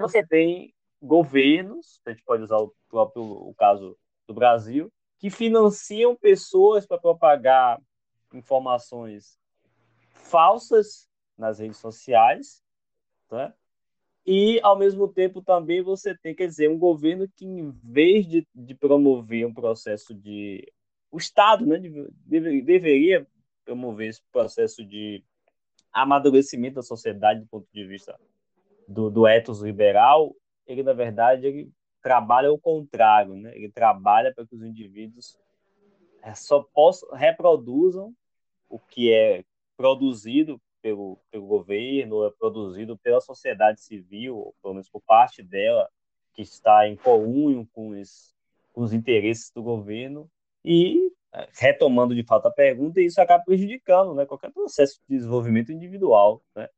você tem governos, a gente pode usar o próprio o caso do Brasil, que financiam pessoas para propagar informações falsas nas redes sociais, né? E, ao mesmo tempo, também você tem, quer dizer, um governo que, em vez de, de promover um processo de o Estado né, deve, deveria promover esse processo de amadurecimento da sociedade do ponto de vista do, do ethos liberal, ele, na verdade, ele trabalha o contrário, né? ele trabalha para que os indivíduos é, só possam, reproduzam o que é produzido pelo, pelo governo, é produzido pela sociedade civil, pelo menos por parte dela, que está em comum com com os interesses do governo, e, é, retomando de fato a pergunta, isso acaba prejudicando né, qualquer processo de desenvolvimento individual, né?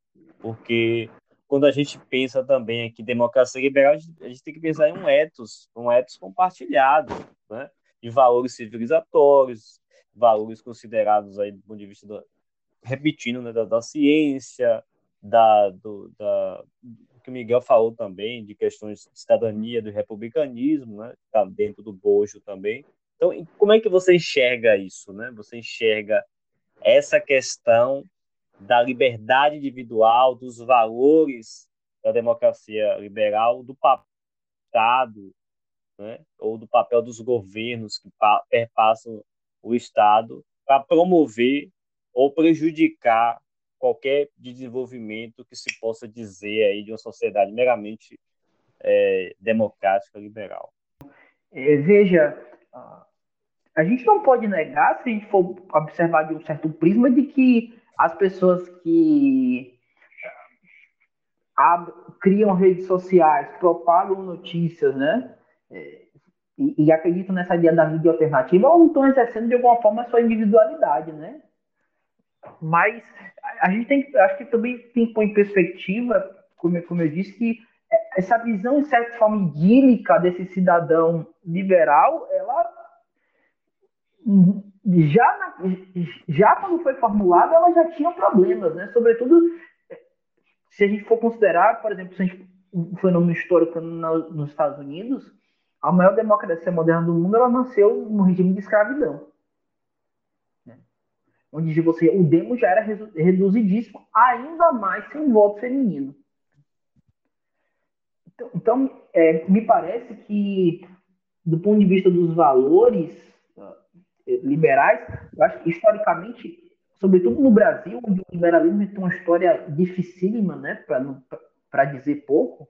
porque quando a gente pensa também aqui democracia liberal, a gente tem que pensar em um ethos, um ethos compartilhado, né? de valores civilizatórios, valores considerados aí do ponto de vista do, repetindo né, da, da ciência, da, do, da, que o Miguel falou também de questões de cidadania, do republicanismo, né, está dentro do bojo também. Então, como é que você enxerga isso, né? Você enxerga essa questão da liberdade individual, dos valores da democracia liberal, do papel do Estado, né? ou do papel dos governos que perpassam o Estado para promover ou prejudicar qualquer desenvolvimento que se possa dizer aí de uma sociedade meramente é, democrática liberal. É, veja, a gente não pode negar, se a gente for observar de um certo prisma, de que as pessoas que criam redes sociais, propagam notícias, né? É, e, e acreditam nessa ideia da mídia alternativa, ou estão exercendo de alguma forma a sua individualidade, né? Mas a gente tem, acho que também tem que pôr em perspectiva, como, como eu disse, que essa visão, de certa forma, idílica desse cidadão liberal, ela já, já quando foi formulada, ela já tinha problemas, né? Sobretudo, se a gente for considerar, por exemplo, se a gente, um fenômeno histórico nos Estados Unidos, a maior democracia moderna do mundo, ela nasceu no regime de escravidão. Né? Onde você, o demo já era reduzidíssimo, ainda mais sem voto feminino. Então, então é, me parece que, do ponto de vista dos valores liberais, eu acho que historicamente, sobretudo no Brasil, onde o liberalismo tem uma história dificílima, né, para dizer pouco,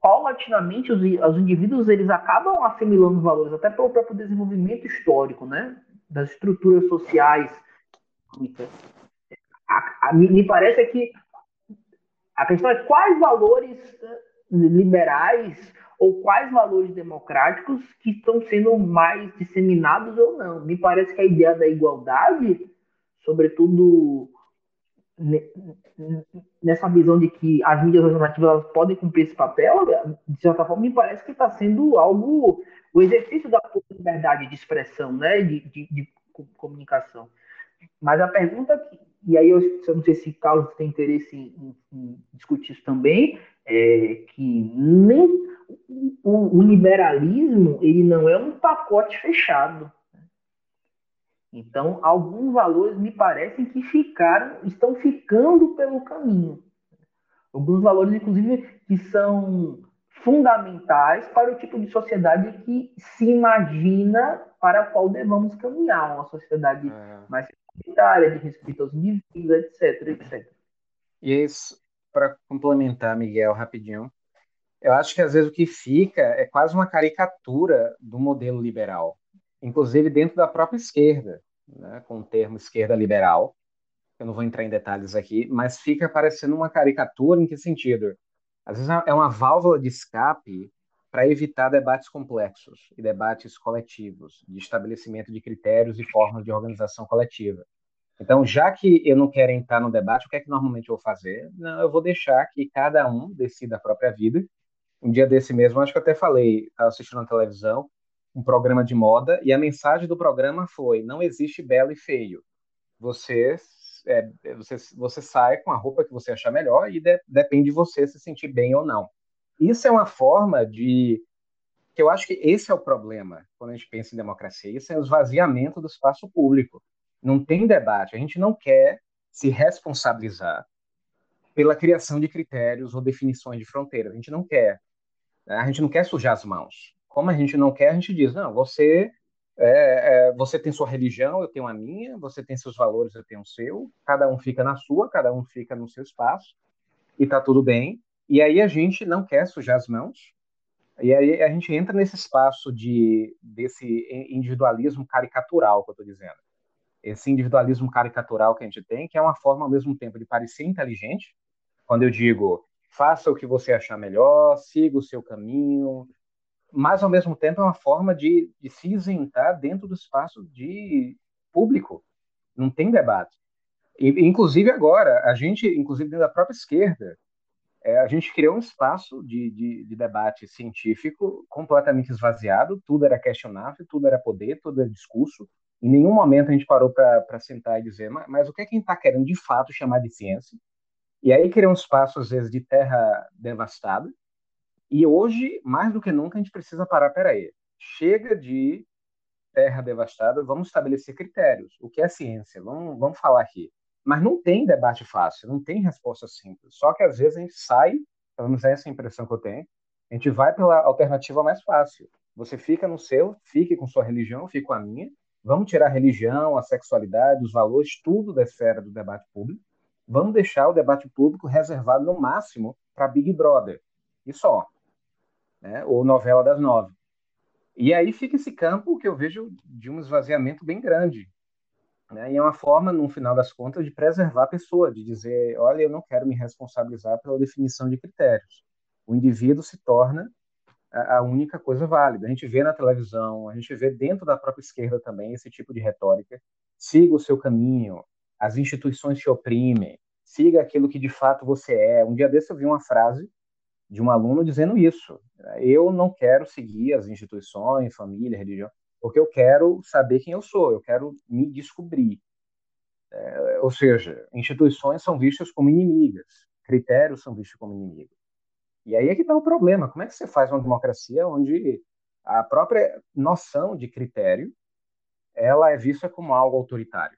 paulatinamente os, os indivíduos eles acabam assimilando valores até pelo próprio desenvolvimento histórico, né, das estruturas sociais. A, a, me parece que a questão é quais valores eh, liberais ou quais valores democráticos que estão sendo mais disseminados ou não. Me parece que a ideia da igualdade, sobretudo nessa visão de que as mídias alternativas podem cumprir esse papel, de certa forma, me parece que está sendo algo, o exercício da liberdade de expressão, né, de, de, de comunicação. Mas a pergunta e aí eu, eu não sei se Carlos tem interesse em, em discutir isso também, é que nem o, o, liberalismo ele não é um pacote fechado. Então, alguns valores me parecem que ficaram, estão ficando pelo caminho. Alguns valores, inclusive, que são fundamentais para o tipo de sociedade que se imagina para a qual devamos caminhar, uma sociedade é. mais comunitária, de respeito aos indivíduos, etc, etc. E é isso, para complementar, Miguel, rapidinho, eu acho que às vezes o que fica é quase uma caricatura do modelo liberal, inclusive dentro da própria esquerda, né, com o termo esquerda liberal. Eu não vou entrar em detalhes aqui, mas fica parecendo uma caricatura em que sentido? Às vezes é uma válvula de escape para evitar debates complexos e debates coletivos, de estabelecimento de critérios e formas de organização coletiva. Então, já que eu não quero entrar no debate, o que é que normalmente eu vou fazer? Não, eu vou deixar que cada um decida a própria vida. Um dia desse mesmo, acho que até falei, estava assistindo na televisão, um programa de moda, e a mensagem do programa foi: não existe belo e feio. Você, é, você, você sai com a roupa que você achar melhor e de, depende de você se sentir bem ou não. Isso é uma forma de. que eu acho que esse é o problema quando a gente pensa em democracia. Isso é o esvaziamento do espaço público. Não tem debate. A gente não quer se responsabilizar pela criação de critérios ou definições de fronteiras. A gente não quer. A gente não quer sujar as mãos. Como a gente não quer, a gente diz: não, você é, é, você tem sua religião, eu tenho a minha, você tem seus valores, eu tenho o seu, cada um fica na sua, cada um fica no seu espaço, e tá tudo bem. E aí a gente não quer sujar as mãos, e aí a gente entra nesse espaço de desse individualismo caricatural que eu estou dizendo. Esse individualismo caricatural que a gente tem, que é uma forma ao mesmo tempo de parecer inteligente, quando eu digo faça o que você achar melhor, siga o seu caminho, mas ao mesmo tempo é uma forma de, de se isentar dentro do espaço de público. Não tem debate. E, inclusive agora, a gente, inclusive dentro da própria esquerda, é, a gente criou um espaço de, de, de, debate científico completamente esvaziado, tudo era questionável, tudo era poder, tudo era discurso. Em nenhum momento a gente parou para sentar e dizer, mas, mas o que é que a gente está querendo de fato chamar de ciência? E aí criou um espaço, às vezes, de terra devastada. E hoje, mais do que nunca, a gente precisa parar, peraí, chega de terra devastada, vamos estabelecer critérios. O que é ciência? Vamos, vamos falar aqui. Mas não tem debate fácil, não tem resposta simples. Só que às vezes a gente sai, pelo menos essa é a impressão que eu tenho, a gente vai pela alternativa mais fácil. Você fica no seu, fique com sua religião, fique com a minha. Vamos tirar a religião, a sexualidade, os valores, tudo da esfera do debate público. Vamos deixar o debate público reservado no máximo para Big Brother. E só. Né? Ou novela das nove. E aí fica esse campo que eu vejo de um esvaziamento bem grande. Né? E é uma forma, no final das contas, de preservar a pessoa, de dizer: olha, eu não quero me responsabilizar pela definição de critérios. O indivíduo se torna a única coisa válida. A gente vê na televisão, a gente vê dentro da própria esquerda também esse tipo de retórica. Siga o seu caminho, as instituições te oprimem, siga aquilo que de fato você é. Um dia desse eu vi uma frase de um aluno dizendo isso. Eu não quero seguir as instituições, família, religião, porque eu quero saber quem eu sou, eu quero me descobrir. É, ou seja, instituições são vistas como inimigas, critérios são vistos como inimigos. E aí é que está o problema. Como é que você faz uma democracia onde a própria noção de critério ela é vista como algo autoritário,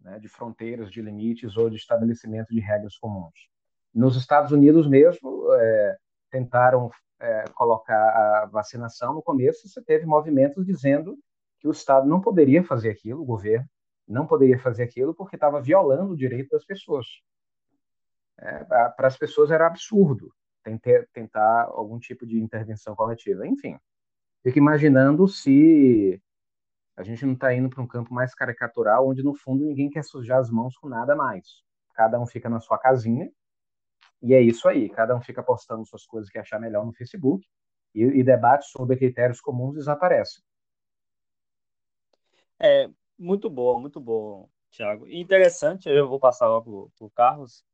né, de fronteiras, de limites ou de estabelecimento de regras comuns? Nos Estados Unidos mesmo, é, tentaram é, colocar a vacinação no começo, você teve movimentos dizendo que o Estado não poderia fazer aquilo, o governo não poderia fazer aquilo porque estava violando o direito das pessoas. É, para as pessoas era absurdo tentar, tentar algum tipo de intervenção coletiva. Enfim, fico imaginando se a gente não está indo para um campo mais caricatural, onde no fundo ninguém quer sujar as mãos com nada mais. Cada um fica na sua casinha e é isso aí. Cada um fica postando suas coisas que achar melhor no Facebook e, e debates sobre critérios comuns desaparecem. É muito bom, muito bom, Thiago. interessante, eu vou passar logo para o Carlos,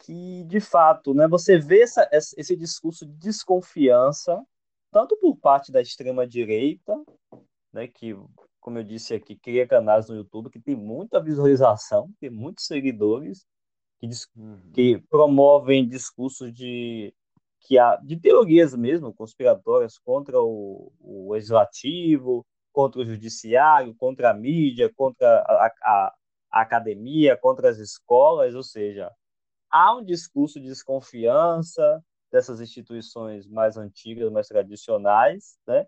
que de fato, né, você vê essa, esse discurso de desconfiança tanto por parte da extrema direita, né, que como eu disse aqui, cria canais no YouTube que tem muita visualização, tem muitos seguidores, que, uhum. que promovem discursos de que há, de teorias mesmo conspiratórias contra o, o legislativo, contra o judiciário, contra a mídia, contra a, a, a academia, contra as escolas, ou seja, há um discurso de desconfiança dessas instituições mais antigas, mais tradicionais, né?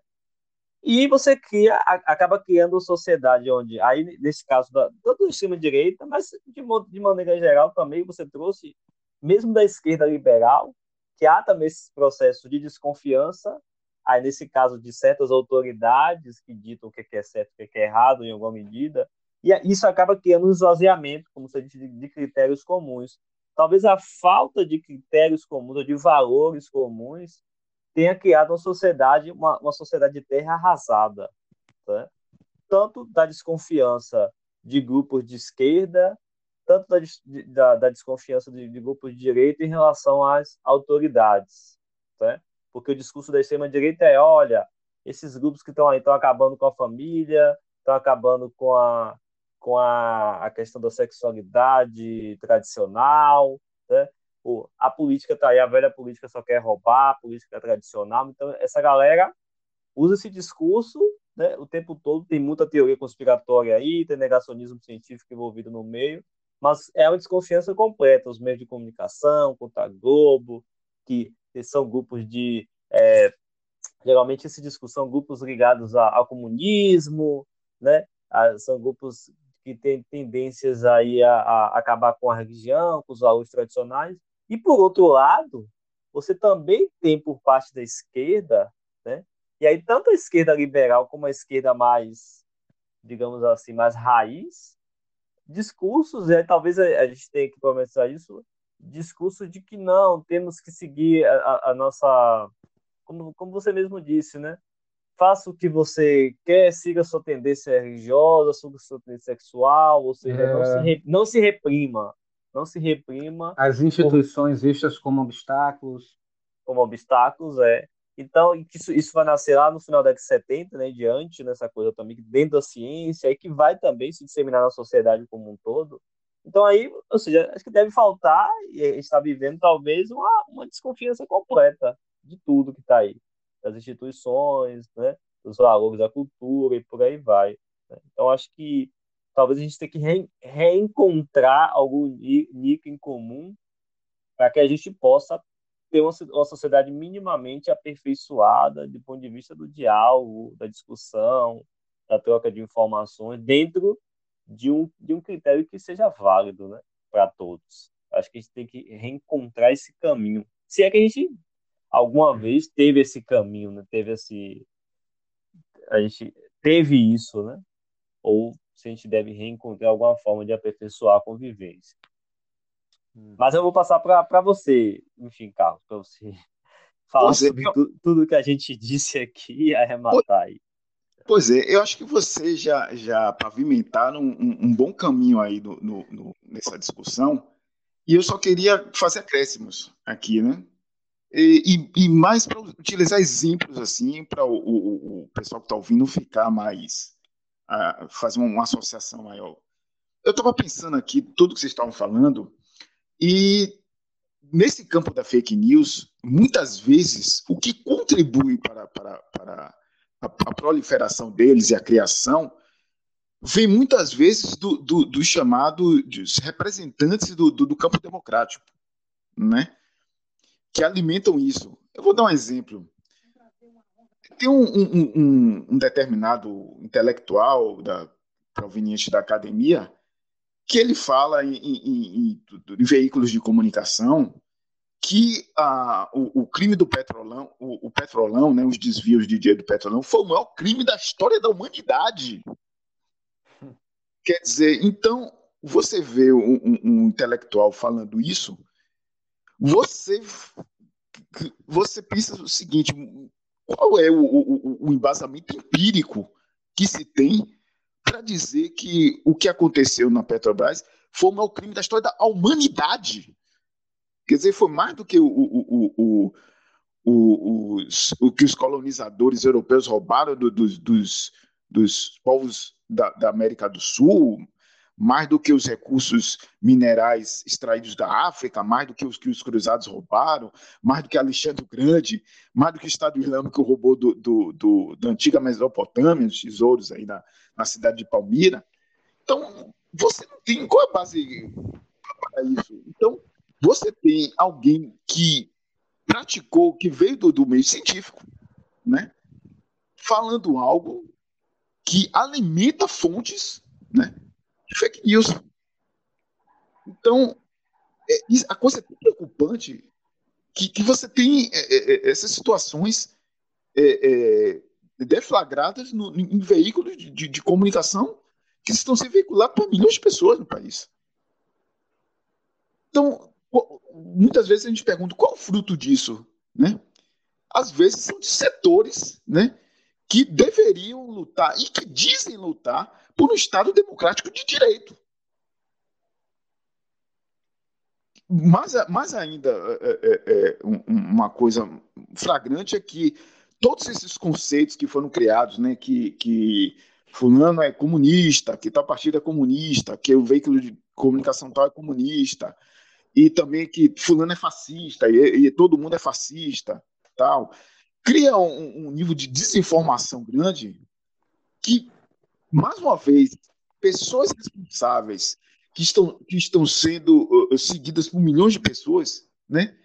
E você cria, acaba criando sociedade onde, aí nesse caso, da, tanto do extrema-direita, mas de, de maneira geral também você trouxe, mesmo da esquerda liberal, que há também esse processo de desconfiança, aí nesse caso de certas autoridades que ditam o que é certo e o que é errado em alguma medida, e isso acaba criando um esvaziamento, como você disse, de critérios comuns. Talvez a falta de critérios comuns, ou de valores comuns, tenha criado uma sociedade, uma, uma sociedade de terra arrasada, né? tanto da desconfiança de grupos de esquerda, tanto da, da, da desconfiança de, de, grupos de direita em relação às autoridades, né? porque o discurso da extrema direita é, olha, esses grupos que estão aí estão acabando com a família, estão acabando com a com a, a questão da sexualidade tradicional, né? Pô, a política tá aí, a velha política só quer roubar, a política tradicional. Então, essa galera usa esse discurso né, o tempo todo. Tem muita teoria conspiratória aí, tem negacionismo científico envolvido no meio, mas é uma desconfiança completa. Os meios de comunicação, contra a Globo, que, são grupos de. É, geralmente, discurso são grupos ligados a, ao comunismo, né? são grupos que têm tendências aí a, a acabar com a religião, com os valores tradicionais, e, por outro lado, você também tem por parte da esquerda, né? e aí tanto a esquerda liberal como a esquerda mais, digamos assim, mais raiz, discursos, aí talvez a, gente tenha que começar isso, discurso de que não, temos que seguir a, a nossa, como, como você mesmo disse, né? Faça o que você quer, siga sua tendência religiosa, siga sua tendência sexual, ou seja, é... não, se, não se reprima não se reprima. As instituições por... vistas como obstáculos. Como obstáculos, é. Então, isso, isso vai nascer lá no final da década de 70, né, diante nessa coisa também, dentro da ciência, e que vai também se disseminar na sociedade como um todo. Então, aí, ou seja, acho que deve faltar, e a gente está vivendo talvez uma, uma desconfiança completa de tudo que está aí, das instituições, né, dos valores da cultura e por aí vai. Né? Então, acho que talvez a gente tenha que re reencontrar algum nicho em comum para que a gente possa ter uma, uma, sociedade minimamente aperfeiçoada do ponto de vista do diálogo, da discussão, da troca de informações, dentro de um, de um critério que seja válido né, para todos. Acho que a gente tem que reencontrar esse caminho. Se é que a gente alguma vez teve esse caminho, né? Teve esse a gente teve isso, né? Ou se a gente deve reencontrar alguma forma de aperfeiçoar a convivência. Hum. Mas eu vou passar para você, enfim, Carlos, para você falar pois é, sobre é, tu, tudo que a gente disse aqui e arrematar aí. Pois é, eu acho que vocês já, já pavimentaram um, um bom caminho aí no, no, no, nessa discussão, e eu só queria fazer acréscimos aqui, né? E, e, e mais para utilizar exemplos assim, para o, o, o, pessoal que está ouvindo ficar mais. Uh, fazer uma associação maior. Eu estava pensando aqui, tudo que vocês estavam falando, e nesse campo da fake news, muitas vezes, o que contribui para, para, para a, a proliferação deles e a criação vem muitas vezes do, do, do chamado dos representantes do, do, do, campo democrático, né? que alimentam isso. Eu vou dar um exemplo. Tem um, um, um, determinado intelectual da, proveniente da academia que ele fala em, em, em, em veículos de comunicação que ah, o, o, crime do petrolão, o, o, petrolão, né, os desvios de dinheiro do petrolão, foi o maior crime da história da humanidade. Quer dizer, então, você vê um, um, um intelectual falando isso, você, você pensa o seguinte: qual é o, o, o embasamento empírico que se tem para dizer que o que aconteceu na Petrobras foi o maior crime da história da humanidade? Quer dizer, foi mais do que o, o, o, o, que os colonizadores europeus roubaram do, dos, dos, povos da América do Sul, mais do que os recursos minerais extraídos da África, mais do que os que os cruzados roubaram, mais do que Alexandre o Grande, mais do que o Estado Islâmico roubou do, do, do, da antiga Mesopotâmia, os tesouros aí na, na cidade de Palmira. Então, você não tem qual é a base para isso. Então, você tem alguém que praticou, que veio do, do meio científico, né? falando algo que alimenta fontes né? Fake news. Então, é, a coisa é tão preocupante que, que você tem é, é, é essas situações é, deflagradas no, em veículos de, de, de, comunicação que estão sendo veiculados por milhões de pessoas no país. Então, muitas vezes a gente pergunta qual o fruto disso, né? Às vezes são de setores, né, que deveriam lutar e que dizem lutar por um Estado democrático de direito. Mais, mais ainda, é, é, é, uma coisa flagrante é que todos esses conceitos que foram criados, né, que, que fulano é comunista, que tal partido é comunista, que o veículo de comunicação tal é comunista, e também que fulano é fascista, e, e todo mundo é fascista, tal, cria um, um nível de desinformação grande que mais uma vez, pessoas responsáveis que estão, que estão sendo uh, seguidas por milhões de pessoas, né?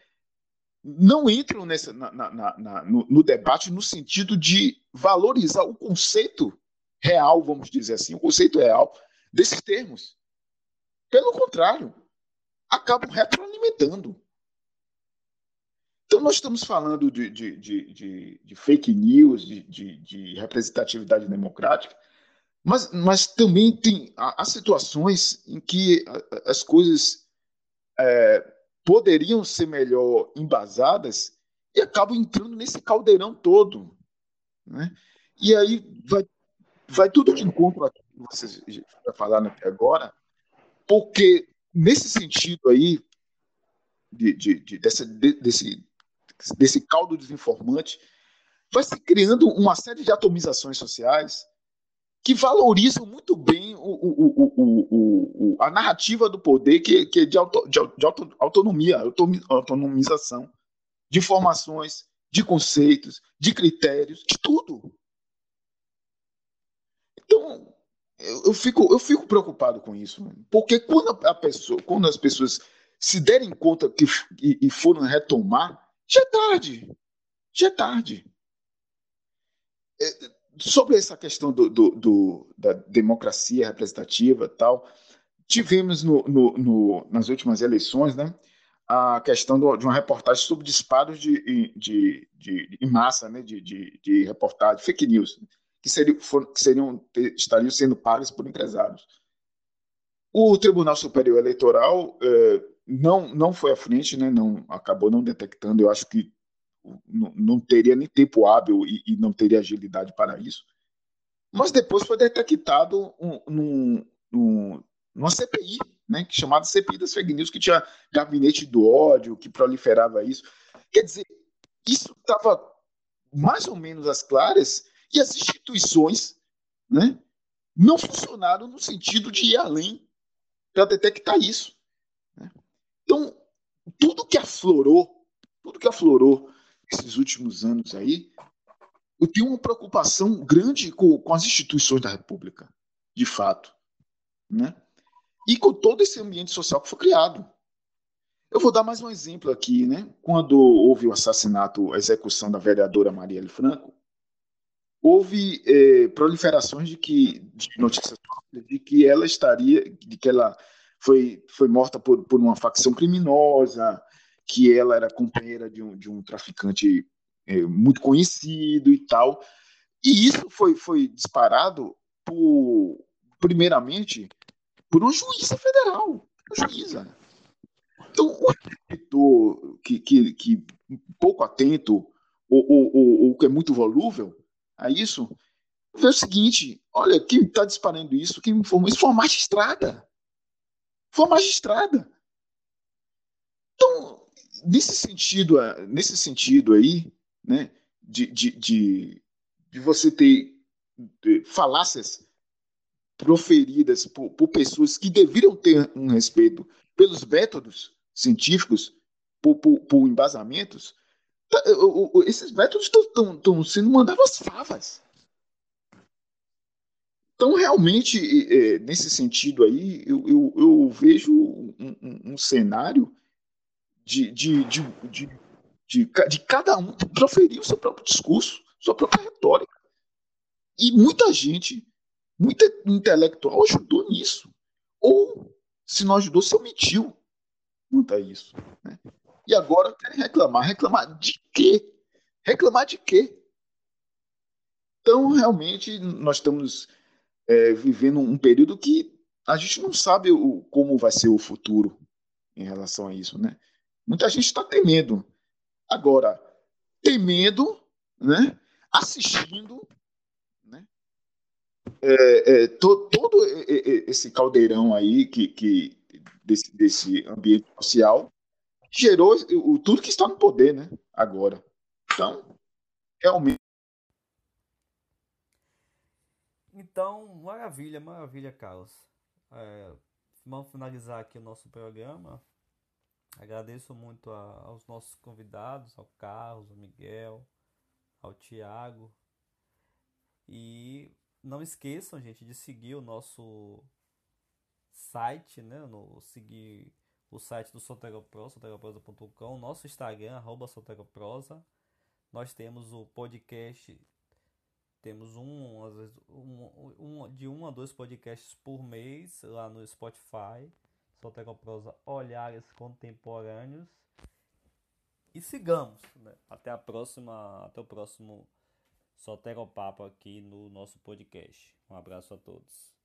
não entram nessa, na, na, na, no, no, debate no sentido de valorizar o conceito real, vamos dizer assim, o conceito real desses termos. Pelo contrário, acabam retroalimentando. Então, nós estamos falando de, de, de, de fake news, de, representatividade democrática, mas, mas também tem há, situações em que as coisas é, poderiam ser melhor embasadas e acabam entrando nesse caldeirão todo. Né? E aí vai, vai tudo de encontro a que vocês já falaram até agora, porque nesse sentido aí, de, de, de, dessa, de, desse, desse caldo desinformante, vai se criando uma série de atomizações sociais que valorizam muito bem o, o, o, a narrativa do poder, que, que é de, auto, de, de auto, autonomia, autonomização de informações, de conceitos, de critérios, de tudo. Então, eu, eu, fico, eu fico preocupado com isso, porque quando a pessoa, quando as pessoas se derem conta que e, e foram retomar, já é tarde, já é tarde. É, sobre essa questão do, do, do, da democracia representativa tal, tivemos no, no, no, nas últimas eleições né, a questão do, de uma reportagem sobre disparos de, de, de, de massa, né, de, de, de reportagem, fake news, que, for, que seriam, estariam sendo pagas por empresários. O Tribunal Superior Eleitoral eh, não, não foi à frente, né, não, acabou não detectando, eu acho que não, teria nem tempo hábil e, e, não teria agilidade para isso. Mas depois foi detectado um, um, um, numa CPI, né, chamada CPI das fake news, que tinha gabinete do ódio, que proliferava isso. Quer dizer, isso estava mais ou menos às claras e as instituições né, não funcionaram no sentido de ir além para detectar isso. Então, tudo que aflorou, tudo que aflorou esses últimos anos aí, eu tenho uma preocupação grande com, com as instituições da República, de fato. Né? E com todo esse ambiente social que foi criado. Eu vou dar mais um exemplo aqui, né? Quando houve o assassinato, a execução da vereadora Marielle Franco, houve eh, proliferações de que de notícias de que ela estaria, de que ela foi, foi morta por, por uma facção criminosa, que ela era companheira de um, de um traficante eh, muito conhecido e tal. E isso foi, foi disparado por, primeiramente, por uma juíza federal, juíza. Então, o editor que, que, que pouco atento ou, ou, ou, ou que é muito volúvel a isso, vê o seguinte: olha, quem está disparando isso, quem informou isso foi uma magistrada. Foi magistrada. Então, nesse sentido, nesse sentido aí, né, de, de, de, de você ter falácias proferidas por, por, pessoas que deveriam ter um respeito pelos métodos científicos, por, por, por embasamentos, tá, esses métodos estão sendo mandados às favas. Então, realmente, é, nesse sentido aí, eu, eu, eu vejo um, um, um, cenário de, de, de, de, de, de cada um proferir o seu próprio discurso, sua própria retórica. E muita gente, muito intelectual ajudou nisso. Ou, se não ajudou, se omitiu quanto a isso. Né? E agora querem reclamar. Reclamar de quê? Reclamar de quê? Então, realmente, nós estamos é, vivendo um período que a gente não sabe o, como vai ser o futuro em relação a isso, né? Muita gente está temendo. Agora, temendo, né? Assistindo, né? É, é, to, todo esse caldeirão aí que, que desse, desse ambiente social gerou o, tudo que está no poder, né? Agora, então realmente Então, maravilha, maravilha, Carlos. É, vamos finalizar aqui o nosso programa. Agradeço muito a, aos nossos convidados, ao Carlos, ao Miguel, ao Tiago. E não esqueçam, gente, de seguir o nosso site, né? No, seguir o site do Soteropro, soteroprosa.com, nosso Instagram, arroba Soteroprosa. Nós temos o podcast temos um, às vezes, um, um, de um a dois podcasts por mês lá no Spotify. Prosa Olhares Contemporâneos. E sigamos. Né? Até a próxima. Até o próximo Soteropapo aqui no nosso podcast. Um abraço a todos.